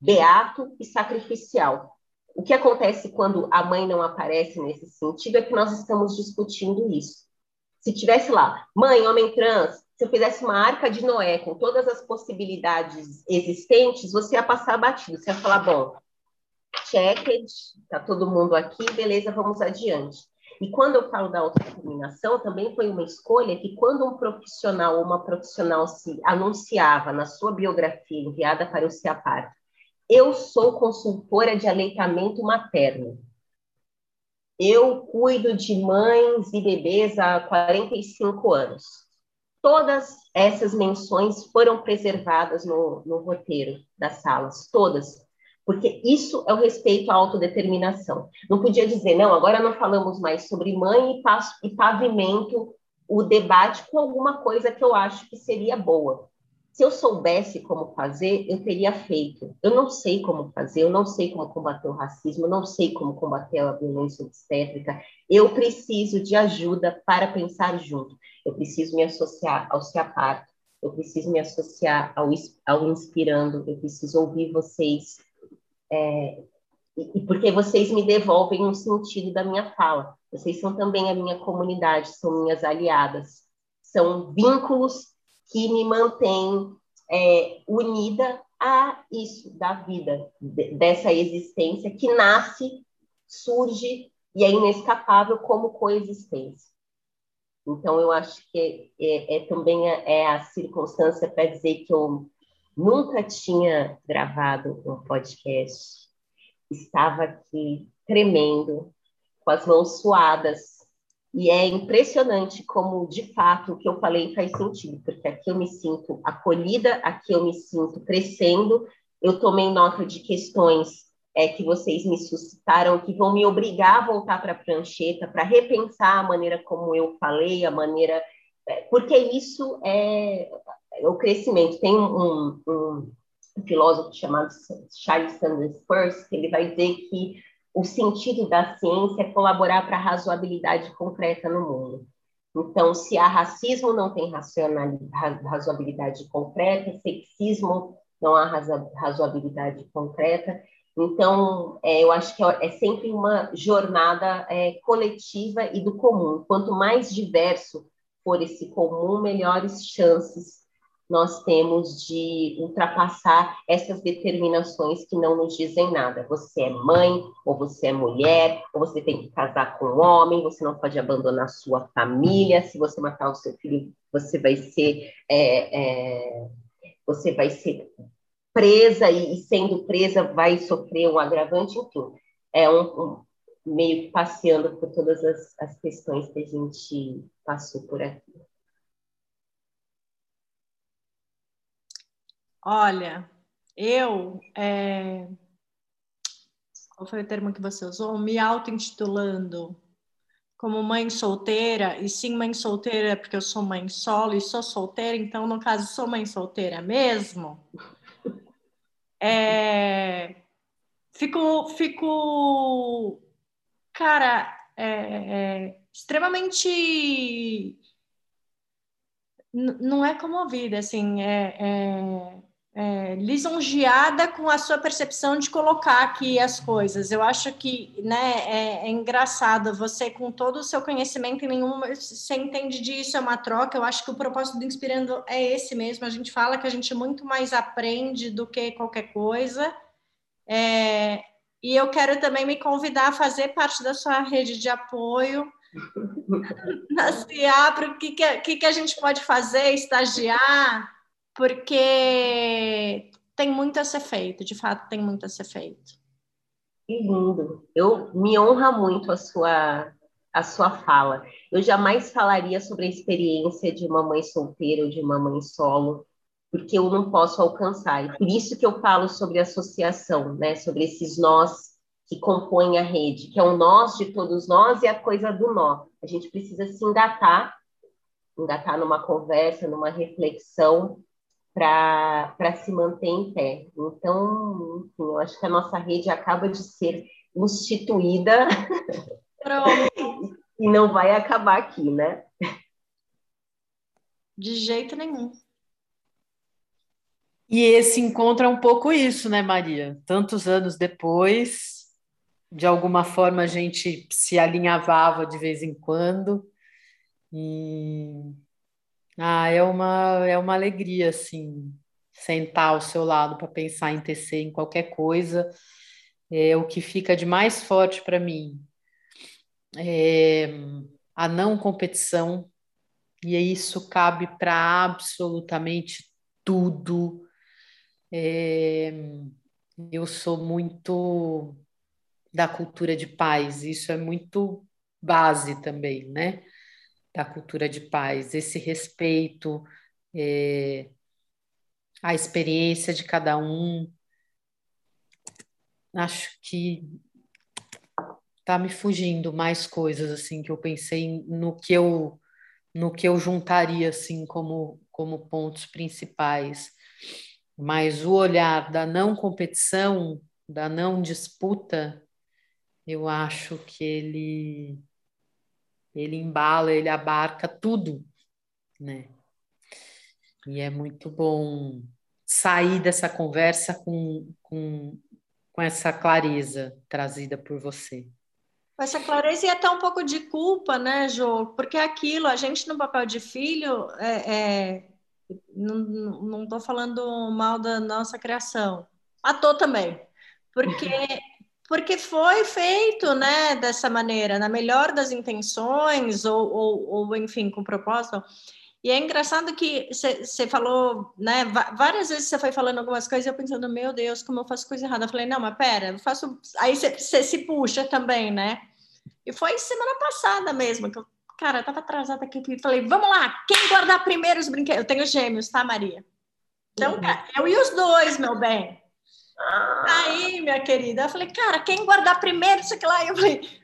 beato e sacrificial. O que acontece quando a mãe não aparece nesse sentido é que nós estamos discutindo isso. Se tivesse lá, mãe, homem trans, se eu fizesse uma arca de Noé com todas as possibilidades existentes, você ia passar batido. Você ia falar, bom, checked, tá todo mundo aqui, beleza, vamos adiante. E quando eu falo da autodeterminação, também foi uma escolha que quando um profissional ou uma profissional se anunciava na sua biografia enviada para o CIAPAR eu sou consultora de aleitamento materno. Eu cuido de mães e bebês há 45 anos. Todas essas menções foram preservadas no, no roteiro das salas, todas, porque isso é o respeito à autodeterminação. Não podia dizer, não, agora não falamos mais sobre mãe e, passo, e pavimento o debate com alguma coisa que eu acho que seria boa. Se eu soubesse como fazer, eu teria feito. Eu não sei como fazer, eu não sei como combater o racismo, eu não sei como combater a violência obstétrica. Eu preciso de ajuda para pensar junto. Eu preciso me associar ao CIAPAR, eu preciso me associar ao, ao Inspirando, eu preciso ouvir vocês, é, e porque vocês me devolvem um sentido da minha fala. Vocês são também a minha comunidade, são minhas aliadas, são vínculos que me mantém é, unida a isso da vida, dessa existência que nasce, surge e é inescapável como coexistência. Então, eu acho que é, é também a, é a circunstância para dizer que eu nunca tinha gravado um podcast, estava aqui tremendo, com as mãos suadas, e é impressionante como, de fato, o que eu falei faz sentido, porque aqui eu me sinto acolhida, aqui eu me sinto crescendo. Eu tomei nota de questões é, que vocês me suscitaram, que vão me obrigar a voltar para a prancheta, para repensar a maneira como eu falei, a maneira. É, porque isso é, o crescimento. Tem um, um um filósofo chamado Charles Sanders Peirce, que ele vai dizer que o sentido da ciência é colaborar para a razoabilidade concreta no mundo. Então, se há racismo, não tem razoabilidade concreta, sexismo, não há razoabilidade concreta. Então, é, eu acho que é, é sempre uma jornada é, coletiva e do comum. Quanto mais diverso for esse comum, melhores chances nós temos de ultrapassar essas determinações que não nos dizem nada. Você é mãe, ou você é mulher, ou você tem que casar com um homem, você não pode abandonar sua família. Se você matar o seu filho, você vai ser, é, é, você vai ser presa e, sendo presa vai sofrer um agravante. Enfim, é um, um meio passeando por todas as, as questões que a gente passou por aqui. Olha, eu. É... Qual foi o termo que você usou? Me auto-intitulando como mãe solteira, e sim mãe solteira porque eu sou mãe solo e sou solteira, então, no caso, sou mãe solteira mesmo. É... Fico, fico, cara, é, é, extremamente. não é comovida, assim, é, é lisonjeada com a sua percepção de colocar aqui as coisas. Eu acho que né, é, é, engraçado você, com todo o seu conhecimento, em nenhum você entende disso, é uma troca. Eu acho que o propósito do Inspirando é esse mesmo. A gente fala que a gente muito mais aprende do que qualquer coisa. É, e eu quero também me convidar a fazer parte da sua rede de apoio. na CIAPRO, o que, que, que a gente pode fazer, estagiar, porque tem muito a ser feito, de fato tem muito a ser feito. Que lindo. Eu me honra muito a sua a sua fala. Eu jamais falaria sobre a experiência de uma mãe solteira ou de uma mãe solo, porque eu não posso alcançar. E por isso que eu falo sobre associação, né? Sobre esses nós que compõem a rede, que é o nós de todos nós e a coisa do nó. A gente precisa se engatar, engatar numa conversa, numa reflexão para se manter em pé. Então, enfim, eu acho que a nossa rede acaba de ser instituída <laughs> e não vai acabar aqui, né? De jeito nenhum. E esse encontro é um pouco isso, né, Maria? Tantos anos depois, de alguma forma a gente se alinhavava de vez em quando. E ah, é uma, é uma alegria, assim, sentar ao seu lado para pensar em tecer em qualquer coisa. É o que fica de mais forte para mim é a não competição, e isso cabe para absolutamente tudo. É, eu sou muito da cultura de paz, isso é muito base também, né? Da cultura de paz, esse respeito é, à experiência de cada um. Acho que tá me fugindo mais coisas assim que eu pensei no que eu no que eu juntaria assim como como pontos principais. Mas o olhar da não competição, da não disputa, eu acho que ele ele embala, ele abarca tudo, né? E é muito bom sair dessa conversa com, com, com essa clareza trazida por você. Essa clareza e até um pouco de culpa, né, Jô? Porque é aquilo, a gente no papel de filho, é, é, não estou falando mal da nossa criação, matou também. Porque <laughs> porque foi feito, né, dessa maneira, na melhor das intenções, ou, ou, ou enfim, com propósito. E é engraçado que você falou, né, várias vezes você foi falando algumas coisas e eu pensando, meu Deus, como eu faço coisa errada. Eu falei, não, mas pera, eu faço. Aí você se puxa também, né? E foi semana passada mesmo, que eu, cara, eu tava atrasada aqui falei, vamos lá, quem guardar primeiro os brinquedos? Eu tenho gêmeos, tá, Maria? Então, uhum. eu e os dois, meu bem. Aí, minha querida, eu falei, cara, quem guardar primeiro, isso aqui lá. Eu falei,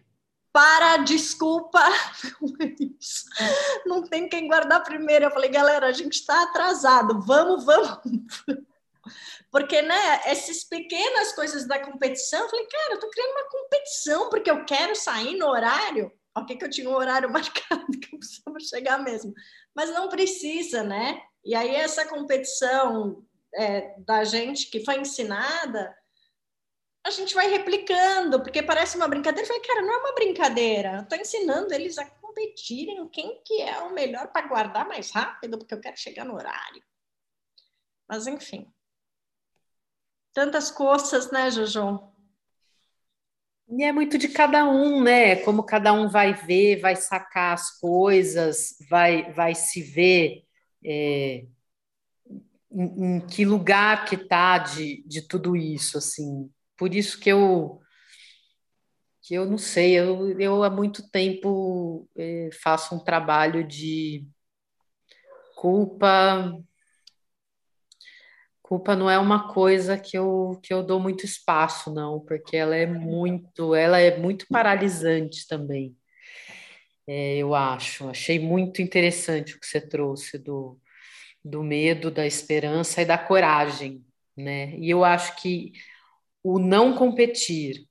para, desculpa, <laughs> não tem quem guardar primeiro. Eu falei, galera, a gente está atrasado, vamos, vamos. <laughs> Porque, né, essas pequenas coisas da competição, eu falei, cara, eu tô criando uma competição porque eu quero sair no horário. Ok, que eu tinha um horário <laughs> marcado que eu precisava chegar mesmo. Mas não precisa, né? E aí essa competição é, da gente que foi ensinada, a gente vai replicando, porque parece uma brincadeira. Eu falei, cara, não é uma brincadeira. Eu tô ensinando eles a competirem quem que é o melhor para guardar mais rápido, porque eu quero chegar no horário. Mas enfim. Tantas coisas, né, Jojo? E é muito de cada um, né? Como cada um vai ver, vai sacar as coisas, vai, vai se ver é, em, que lugar que está de, de tudo isso, assim. Por isso que eu que eu não sei, eu, eu há muito tempo é, faço um trabalho de culpa, Culpa não é uma coisa que eu, que eu dou muito espaço, não, porque ela é muito, ela é muito paralisante também. É, eu acho. Achei muito interessante o que você trouxe do, do medo, da esperança e da coragem, né? E eu acho que o não competir,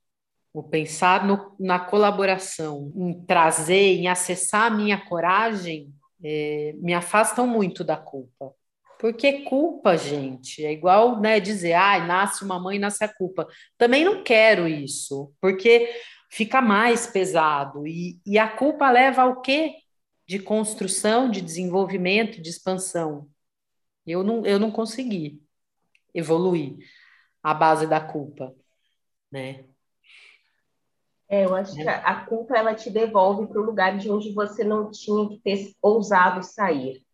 o pensar no, na colaboração, em trazer, em acessar a minha coragem, é, me afastam muito da culpa. Porque culpa, gente, é igual né, dizer, ah, nasce uma mãe, nasce a culpa. Também não quero isso, porque fica mais pesado. E, e a culpa leva ao quê? De construção, de desenvolvimento, de expansão. Eu não, eu não consegui evoluir à base da culpa, né? É, eu acho que a culpa ela te devolve para o lugar de onde você não tinha que ter ousado sair.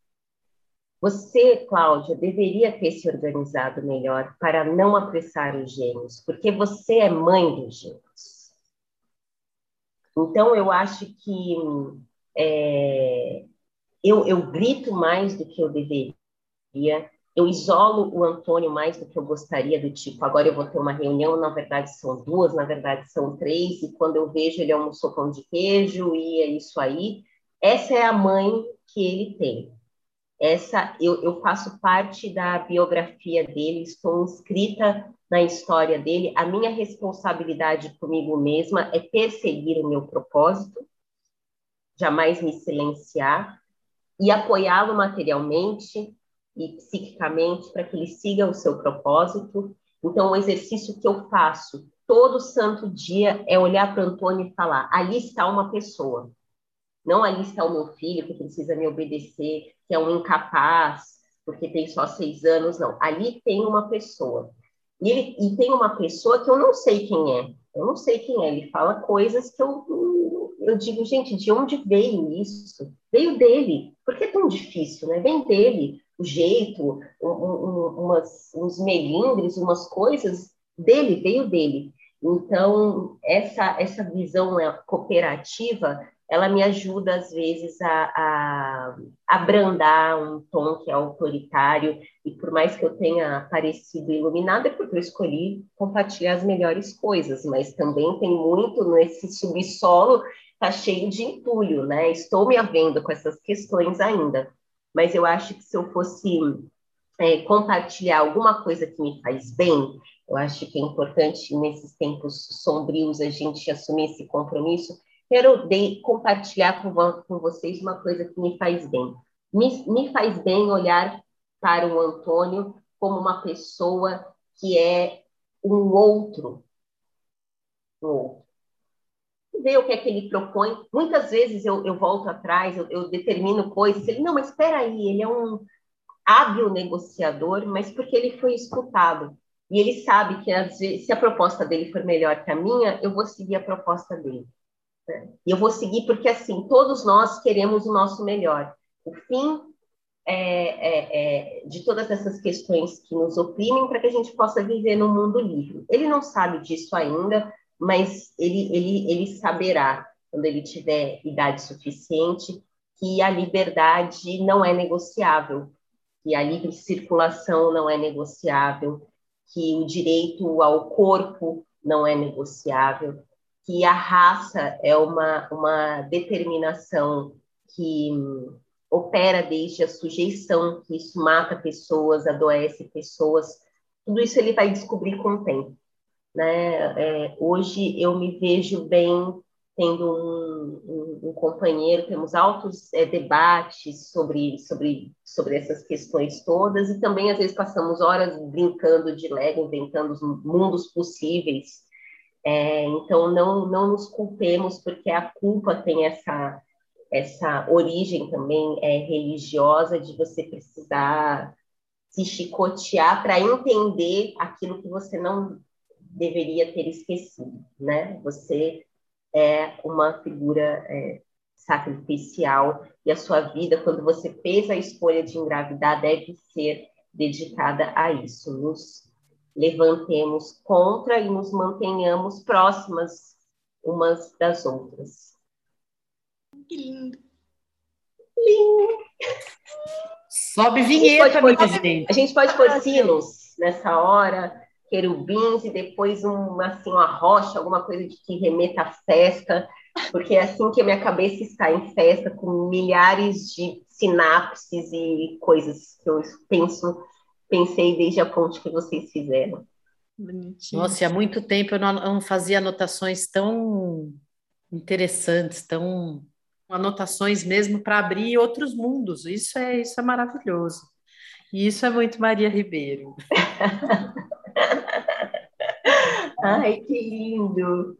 Você, Cláudia, deveria ter se organizado melhor para não apressar os gêmeos, porque você é mãe dos gêmeos. Então, eu acho que é, eu, eu grito mais do que eu deveria, eu isolo o Antônio mais do que eu gostaria, do tipo, agora eu vou ter uma reunião, na verdade são duas, na verdade são três, e quando eu vejo ele é um sopão de queijo, e é isso aí. Essa é a mãe que ele tem essa eu, eu faço parte da biografia dele, estou inscrita na história dele. A minha responsabilidade comigo mesma é perseguir o meu propósito, jamais me silenciar e apoiá-lo materialmente e psiquicamente para que ele siga o seu propósito. Então, o exercício que eu faço todo santo dia é olhar para o Antônio e falar: ali está uma pessoa. Não ali está o meu filho que precisa me obedecer, que é um incapaz, porque tem só seis anos, não. Ali tem uma pessoa. E, ele, e tem uma pessoa que eu não sei quem é. Eu não sei quem é. Ele fala coisas que eu, eu digo, gente, de onde veio isso? Veio dele. Por que é tão difícil, né? Vem dele. O jeito, um, um, umas, uns melindres, umas coisas dele, veio dele. Então, essa, essa visão né, cooperativa ela me ajuda, às vezes, a, a, abrandar um tom que é autoritário, e por mais que eu tenha parecido iluminada, é porque eu escolhi compartilhar as melhores coisas, mas também tem muito nesse subsolo, tá cheio de entulho, né? Estou me havendo com essas questões ainda, mas eu acho que se eu fosse é, compartilhar alguma coisa que me faz bem, eu acho que é importante nesses tempos sombrios a gente assumir esse compromisso quero de, compartilhar com, com, vocês uma coisa que me faz bem. Me, me faz bem olhar para o Antônio como uma pessoa que é um outro. Um outro. Ver o que é que ele propõe. Muitas vezes eu, eu volto atrás, eu, eu determino coisas. Ele, não, mas espera aí, ele é um hábil negociador, mas porque ele foi escutado. E ele sabe que vezes, se a proposta dele for melhor que a minha, eu vou seguir a proposta dele. E eu vou seguir porque, assim, todos nós queremos o nosso melhor. O fim é, é, é, de todas essas questões que nos oprimem para que a gente possa viver no mundo livre. Ele não sabe disso ainda, mas ele, ele, ele saberá, quando ele tiver idade suficiente, que a liberdade não é negociável, que a livre circulação não é negociável, que o direito ao corpo não é negociável, que a raça é uma, uma determinação que opera desde a sujeição, que isso mata pessoas, adoece pessoas. tudo isso ele vai descobrir com o tempo. Né? É, hoje eu me vejo bem tendo um, um, um companheiro, temos altos é, debates sobre, sobre, sobre essas questões todas, e também às vezes passamos horas brincando de Lego, inventando os mundos possíveis. É, então não, não nos culpemos, porque a culpa tem essa, essa origem também é, religiosa de você precisar se chicotear para entender aquilo que você não deveria ter esquecido, né? Você é uma figura é, sacrificial e a sua vida, quando você fez a escolha de engravidar, deve ser dedicada a isso. Nos levantemos contra e nos mantenhamos próximas umas das outras. Que lindo. Lindo. Sobe vinheta, minha gente. A gente pode pôr sinos nessa hora querubins e depois um, assim, uma rocha, alguma coisa de que remeta à festa, porque é assim que a minha cabeça está em festa, com milhares de sinapses e coisas que eu penso, pensei desde a ponte que vocês fizeram. Bonitinho. Nossa, há muito tempo eu não, eu não fazia anotações tão interessantes, tão anotações mesmo para abrir outros mundos. Isso é isso é maravilhoso. E isso é muito Maria Ribeiro. <laughs> Ai, que lindo!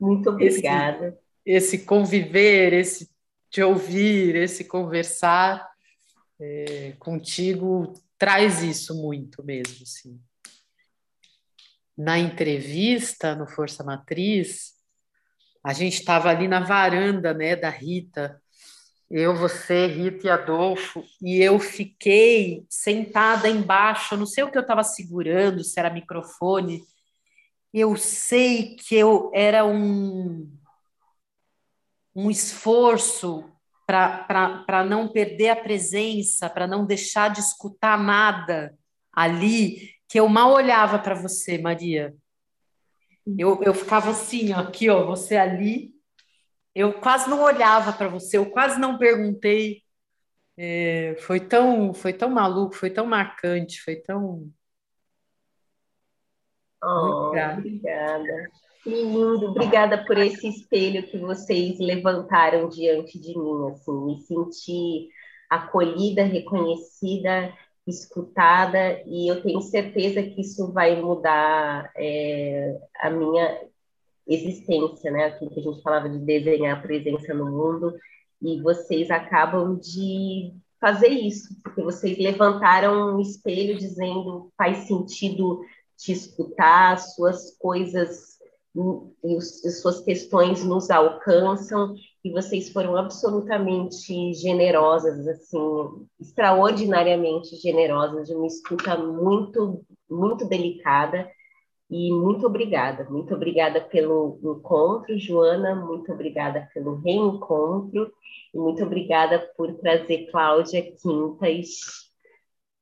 Muito obrigada. Esse, esse conviver, esse te ouvir, esse conversar é, contigo traz isso muito mesmo, sim. Na entrevista no Força Matriz, a gente estava ali na varanda, né, da Rita, eu, você, Rita e Adolfo, e eu fiquei sentada embaixo, não sei o que eu estava segurando, se era microfone. Eu sei que eu era um, um esforço para não perder a presença, para não deixar de escutar nada ali, que eu mal olhava para você, Maria. Eu, eu ficava assim, ó, aqui, ó, você ali, eu quase não olhava para você, eu quase não perguntei. É, foi tão, foi tão maluco, foi tão marcante, foi tão. Oh, obrigada. Que lindo, obrigada por esse espelho que vocês levantaram diante de mim, assim, me senti acolhida, reconhecida, escutada, e eu tenho certeza que isso vai mudar é, a minha existência, né? Aquilo que a gente falava de desenhar presença no mundo, e vocês acabam de fazer isso, porque vocês levantaram um espelho dizendo faz sentido te escutar, suas coisas e as suas questões nos alcançam e vocês foram absolutamente generosas, assim, extraordinariamente generosas, de uma escuta muito, muito delicada e muito obrigada, muito obrigada pelo encontro, Joana, muito obrigada pelo reencontro, e muito obrigada por trazer Cláudia Quintas,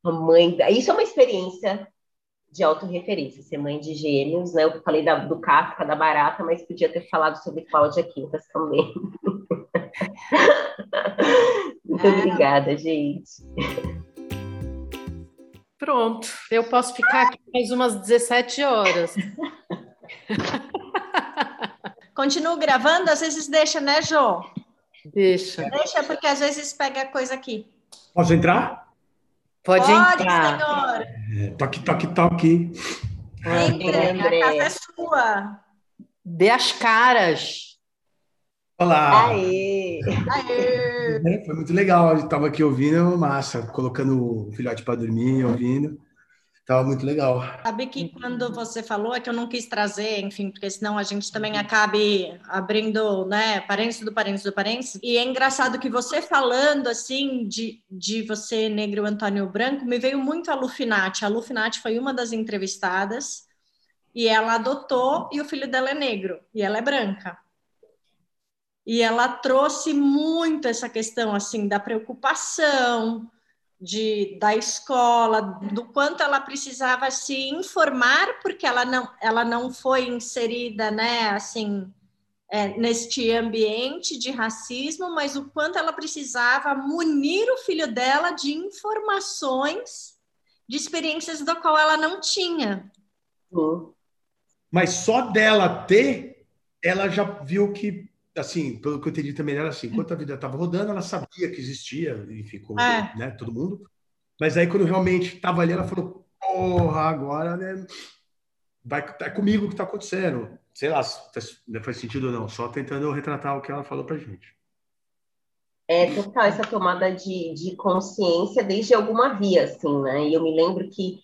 a mãe. Isso é uma experiência de autorreferência, ser mãe de gêmeos, né? Eu falei da, do Kafka, da Barata, mas podia ter falado sobre Cláudia Quintas também. <laughs> muito é. obrigada, gente. Pronto, eu posso ficar aqui mais umas 17 horas. Continuo gravando, às vezes deixa, né, Jô? Deixa. Deixa, porque às vezes pega coisa aqui. Posso entrar? Pode, Pode entrar. senhor. É, toque, toque, toque. Entre, a casa é sua. Dê as caras. Olá! Aê! Aê! Foi muito legal. Eu estava aqui ouvindo, massa, colocando o filhote para dormir, ouvindo. Tava muito legal. Sabe que quando você falou é que eu não quis trazer, enfim, porque senão a gente também acabe abrindo, né, parênteses do parênteses do parênteses. E é engraçado que você falando, assim, de, de você, negro Antônio Branco, me veio muito a Lufinati. A Lufinati foi uma das entrevistadas e ela adotou e o filho dela é negro e ela é branca. E ela trouxe muito essa questão assim da preocupação de da escola, do quanto ela precisava se informar, porque ela não ela não foi inserida, né, assim, é, neste ambiente de racismo, mas o quanto ela precisava munir o filho dela de informações de experiências da qual ela não tinha. Sim. Mas só dela ter, ela já viu que, assim, pelo que eu entendi também, era assim, enquanto a vida estava rodando, ela sabia que existia, e ficou, É. né, todo mundo. Mas aí, quando realmente estava ali, ela falou, porra, agora, né, vai, é comigo que está acontecendo. Sei lá se faz, né, faz sentido ou não, só tentando retratar o que ela falou pra gente. É total essa tomada de, de consciência desde alguma via, assim, né? E eu me lembro que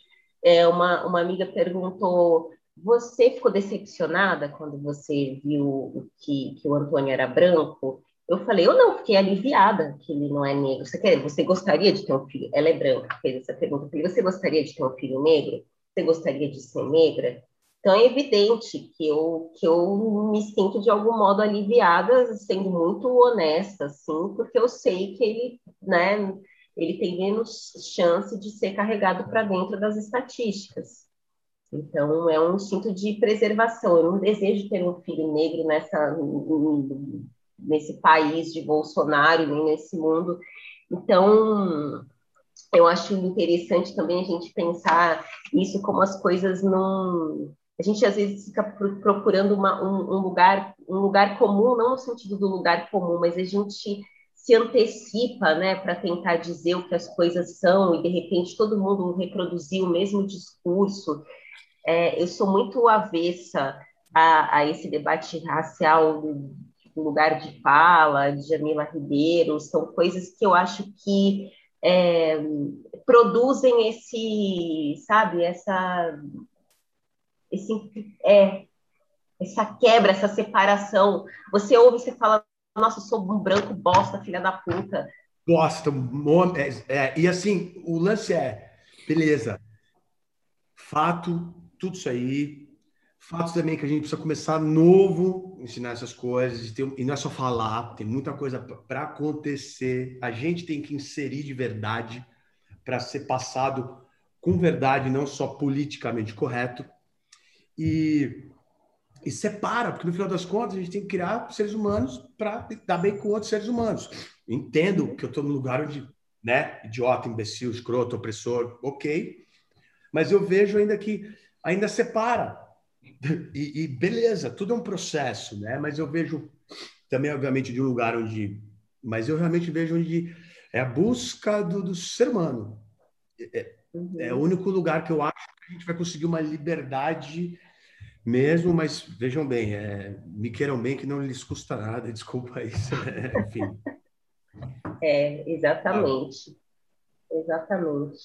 é, uma, uma amiga perguntou: Você ficou decepcionada quando você viu que, que o Antônio era branco? Eu falei: Eu não, fiquei aliviada que ele não é negro. Você, quer, você gostaria de ter um filho? Ela é branca, fez essa pergunta. Falei: Você gostaria de ter um filho negro? Você gostaria de ser negra? Então é evidente que eu, que eu me sinto de algum modo aliviada, sendo muito honesta, assim, porque eu sei que ele, né, ele tem menos chance de ser carregado para dentro das estatísticas. Então é um instinto de preservação. Eu não desejo ter um filho negro nessa nesse país de Bolsonaro nem nesse mundo. Então eu acho interessante também a gente pensar isso como as coisas não a gente às vezes fica procurando uma, um, um, lugar um lugar comum não no sentido do lugar comum mas a gente se antecipa né para tentar dizer o que as coisas são e de repente todo mundo reproduzir o mesmo discurso é, eu sou muito avessa a, a esse debate racial do, lugar de fala de Jamila Ribeiro são coisas que eu acho que é, produzem esse sabe essa esse, é, essa quebra, essa separação. Você ouve, você fala, nossa, eu sou um branco bosta, filha da puta. Bosta, é, é, e assim, o lance é, beleza, fato, tudo isso aí, fato também que a gente precisa começar novo, ensinar essas coisas, e não é só falar, tem muita coisa para acontecer, a gente tem que inserir de verdade para ser passado com verdade, não só politicamente correto, e, e separa, porque no final das contas a gente tem que criar seres humanos para dar bem com outros seres humanos. Entendo que eu estou no lugar onde, né, idiota, imbecil, escroto, opressor, ok, mas eu vejo ainda que ainda separa. E, e beleza, tudo é um processo, né? Mas eu vejo também, obviamente, de um lugar onde. Mas eu realmente vejo onde é a busca do, do ser humano. É, é, o único lugar que eu acho que a gente vai conseguir uma liberdade mesmo, mas vejam bem, é, me queiram bem que não lhes custa nada, <laughs> desculpa isso, né? enfim. É, exatamente. Exatamente.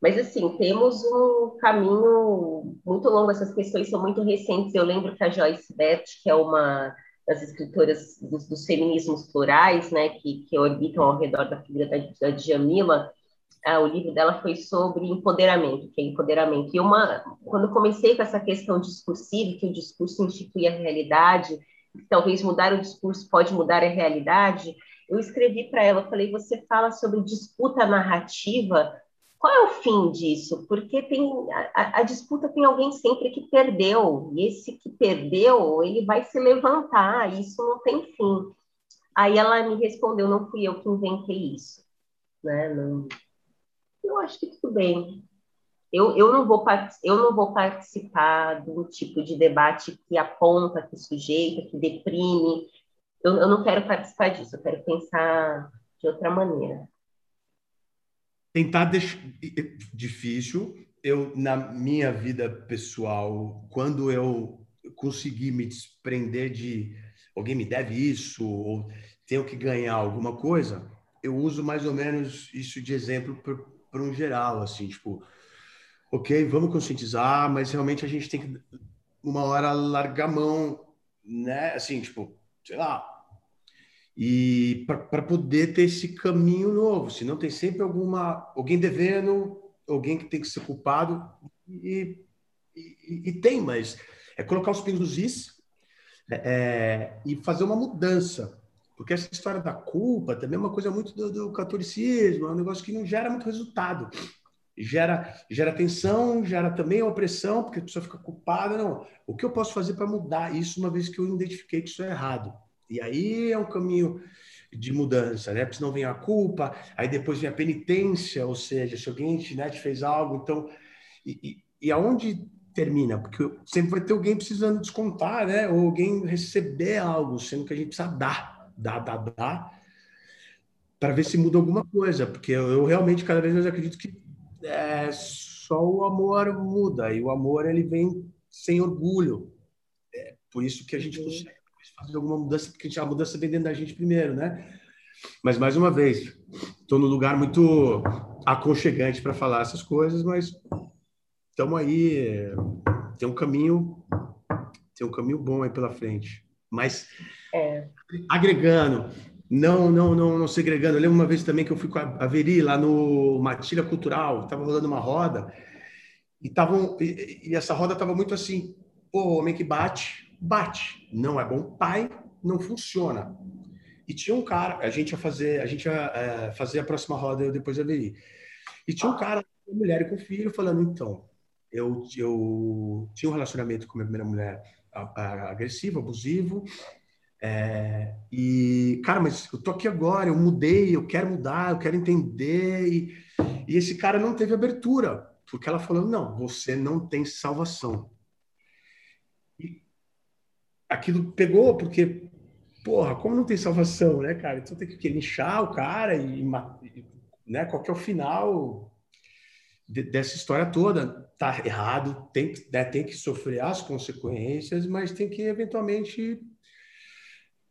Mas, assim, temos um caminho muito longo, essas questões são muito recentes. Eu lembro que a Joyce Beth, que é uma das escritoras dos, dos feminismos plurais, né, que, que orbitam ao redor da figura da, da Djamila, ah, o livro dela foi sobre empoderamento, que é empoderamento. E uma, quando comecei com essa questão discursiva, que o discurso institui a realidade, talvez mudar o discurso pode mudar a realidade, eu escrevi para ela, falei, você fala sobre disputa narrativa, qual é o fim disso? Porque tem a, a, disputa tem alguém sempre que perdeu, e esse que perdeu, ele vai se levantar, isso não tem fim. Aí ela me respondeu, não fui eu que inventei isso, né? Não, eu acho que tudo bem. Eu, eu, não vou, eu não vou participar um tipo de debate que aponta, que sujeita, que deprime. Eu, eu não quero participar disso, eu quero pensar de outra maneira. Tentar deixar difícil. Eu, na minha vida pessoal, quando eu consegui me desprender de alguém me deve isso, ou tenho que ganhar alguma coisa, eu uso mais ou menos isso de exemplo para um geral, assim, tipo, ok, vamos conscientizar, mas realmente a gente tem que, uma hora, largar a mão, né? Assim, tipo, sei lá. E para poder ter esse caminho novo, senão tem sempre alguma, alguém devendo, alguém que tem que ser culpado, e, e, e tem, mas é colocar os pingos nos is é, e fazer uma mudança. Porque essa história da culpa também é uma coisa muito do, do catolicismo, é um negócio que não gera muito resultado. Gera, gera tensão, gera também opressão, porque a pessoa fica culpada. Não, o que eu posso fazer para mudar isso uma vez que eu identifiquei que isso é errado? E aí é um caminho de mudança, né? Porque senão vem a culpa, aí depois vem a penitência, ou seja, se alguém né, te fez algo, então. E, e, e aonde termina? Porque sempre vai ter alguém precisando descontar, né? Ou alguém receber algo, sendo que a gente precisa dar, dar, dar, dar, para ver se muda alguma coisa. Porque eu, eu realmente cada vez mais acredito que é, só o amor muda, e o amor ele vem sem orgulho. É por isso que a gente consegue fazer alguma mudança, porque a mudança vem dentro da gente primeiro, né? Mas, mais uma vez, estou num lugar muito aconchegante para falar essas coisas, mas estamos aí, tem um caminho, tem um caminho bom aí pela frente. Mas, é. agregando, não, não, não, não segregando. Eu lembro uma vez também que eu fui com a Veri lá no Matilha Cultural, estava rolando uma roda, e, tavam, e, e essa roda estava muito assim, pô, o homem que bate, bate. Não é bom pai, não funciona. E tinha um cara, a gente ia fazer, a gente ia é, fazer a próxima roda eu depois da. E tinha um cara, mulher e com filho, falando, então, eu, eu tinha um relacionamento com minha primeira mulher agressivo, abusivo, é, e, cara, mas eu tô aqui agora, eu mudei, eu quero mudar, eu quero entender. E, e esse cara não teve abertura, porque ela falou: não, você não tem salvação aquilo pegou, porque, porra, como não tem salvação, né, cara? Então tem que linchar o cara e, né, qual que é o final de, dessa história toda? Tá errado, tem, né, tem que sofrer as consequências, mas tem que eventualmente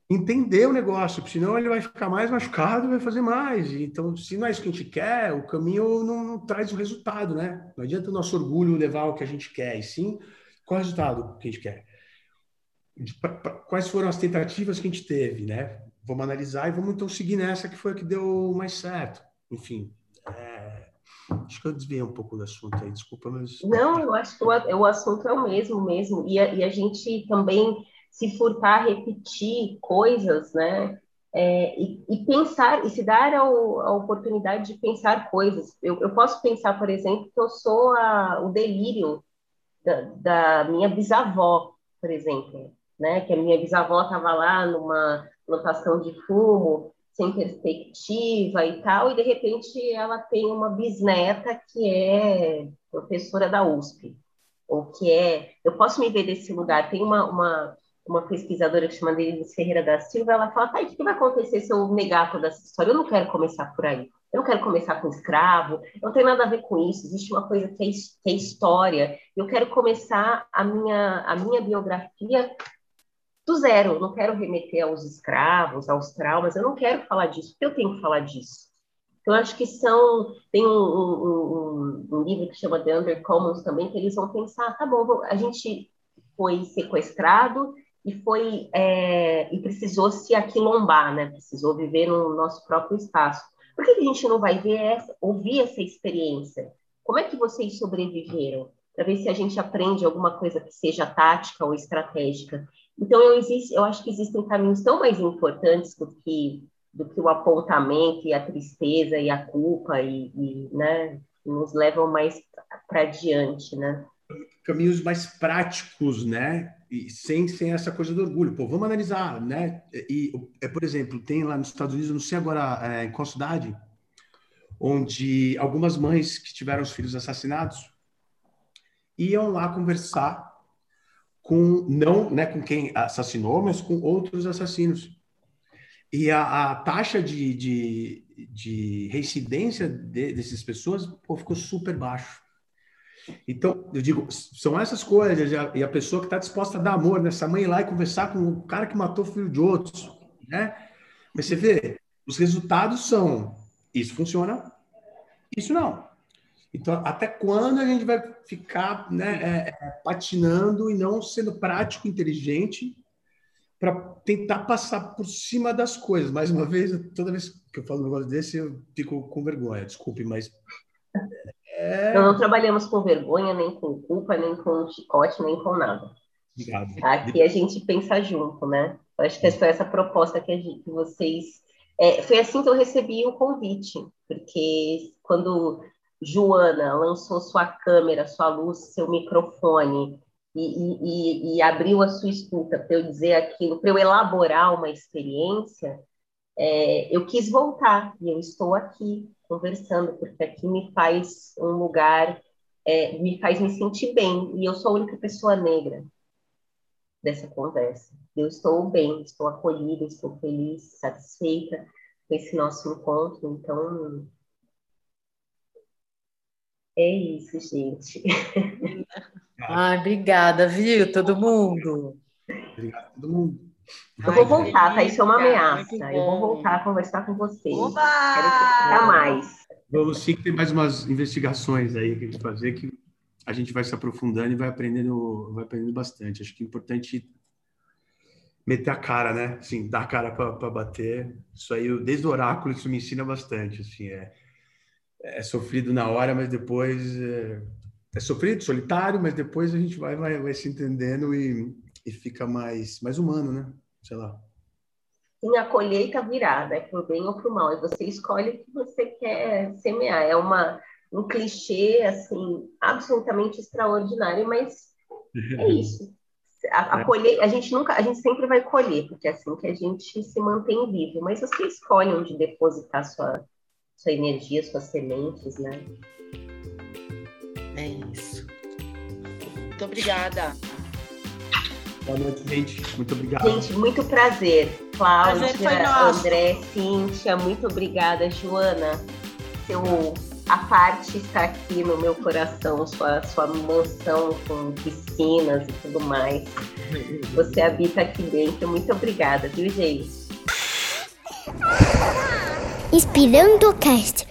entender o negócio, senão ele vai ficar mais machucado e vai fazer mais. Então, se não é isso que a gente quer, o caminho não, não traz o resultado, né? Não adianta o nosso orgulho levar o que a gente quer, e sim qual é o resultado que a gente quer de, pra, pra, quais foram as tentativas que a gente teve, né? Vamos analisar e vamos então seguir nessa que foi a que deu mais certo. Enfim, é, acho que eu desviei um pouco do assunto aí, desculpa, mas... Não, eu acho que o, o assunto é o mesmo mesmo, e a, e a gente também se furtar a repetir coisas, né? É, e, e, pensar, e se dar a, a, oportunidade de pensar coisas. Eu, eu posso pensar, por exemplo, que eu sou a, o delírio da, da minha bisavó, por exemplo né? Que a minha bisavó estava lá numa plantação de fumo, sem perspectiva e tal, e de repente ela tem uma bisneta que é professora da USP, ou que é. Eu posso me ver desse lugar. Tem uma, uma, uma pesquisadora que chama Denise Ferreira da Silva, ela fala: tá, o que vai acontecer se eu negar toda essa história? Eu não quero começar por aí. Eu não quero começar com escravo, não tem nada a ver com isso. Existe uma coisa que é, que é história. Eu quero começar a minha, a minha biografia do zero. não quero remeter aos escravos, aos traumas, eu não quero falar disso, porque eu tenho que falar disso. Então, acho que são. Tem um, um, um, livro que chama The Undercommons também, que eles vão pensar: tá bom, a gente foi sequestrado e foi é, e precisou se aquilombar, né? Precisou viver no nosso próprio espaço. Por que a gente não vai ver essa, ouvir essa experiência? Como é que vocês sobreviveram? Para ver se a gente aprende alguma coisa que seja tática ou estratégica. Então, eu, existe, eu acho que existem caminhos tão mais importantes do que, do que o apontamento e a tristeza e a culpa, e, e né, nos levam mais para diante, né? Caminhos mais práticos, né? E sem, sem essa coisa do orgulho. Pô, vamos analisar, né? E, é, por exemplo, tem lá nos Estados Unidos, não sei agora é, em qual cidade, onde algumas mães que tiveram os filhos assassinados iam lá conversar com não né, com quem assassinou, mas com outros assassinos. E a, a taxa de, de, de reincidência de, dessas pessoas pô, ficou super baixo. Então, eu digo, são essas coisas, e a, e a pessoa que está disposta a dar amor nessa mãe lá e conversar com o cara que matou o filho de outros, né? Mas você vê, os resultados são, isso funciona, isso não. Então, até quando a gente vai ficar né, é, é, patinando e não sendo prático, inteligente, para tentar passar por cima das coisas? Mais uma vez, toda vez que eu falo um negócio desse, eu fico com vergonha, desculpe, mas. É... Nós não trabalhamos com vergonha, nem com culpa, nem com chicote, nem com nada. Obrigado. Aqui a gente pensa junto, né? Eu acho que foi essa proposta que, gente, que vocês. É, foi assim que eu recebi o convite, porque quando Joana lançou sua câmera, sua luz, seu microfone e, e, e abriu a sua escuta para eu dizer aquilo, para eu elaborar uma experiência, é, eu quis voltar e eu estou aqui conversando, porque aqui me faz um lugar, é, me faz me sentir bem, e eu sou a única pessoa negra dessa conversa. Eu estou bem, estou acolhida, estou feliz, satisfeita com esse nosso encontro, então é isso, gente. Ai, obrigada, viu, todo mundo? Obrigado todo mundo. Eu vou voltar, tá? Isso é uma ameaça. Eu vou voltar a conversar com vocês. Oba! Quero mais. Vamos sim, tem mais umas investigações aí que a gente fazer que a gente vai se aprofundando e vai aprendendo, vai aprendendo bastante. Acho que é importante meter a cara, né? Assim, dar a cara para bater. Isso aí, desde o oráculo, isso me ensina bastante. Assim, é, é sofrido na hora, mas depois é, é, sofrido, solitário, mas depois a gente vai, vai, vai se entendendo e, e fica mais, mais humano, né? Sei lá. Sim, a colheita virada, é pro bem ou pro mal, e você escolhe o que você quer semear. É uma, um clichê, assim, absolutamente extraordinário, mas é <laughs> isso. A, a, é. colher, a gente nunca, a gente sempre vai colher, porque é assim que a gente se mantém vivo, mas você escolhe onde depositar sua, sua energia, suas sementes, né? É isso. Muito obrigada. Boa noite, gente. Muito obrigado. Gente, muito prazer. Cláudia, prazer André, Cíntia, muito obrigada, Joana. Seu, a parte está aqui no meu coração, sua, sua mansão com piscinas e tudo mais. Você habita aqui dentro. Muito obrigada, viu, gente? Inspirando o cast.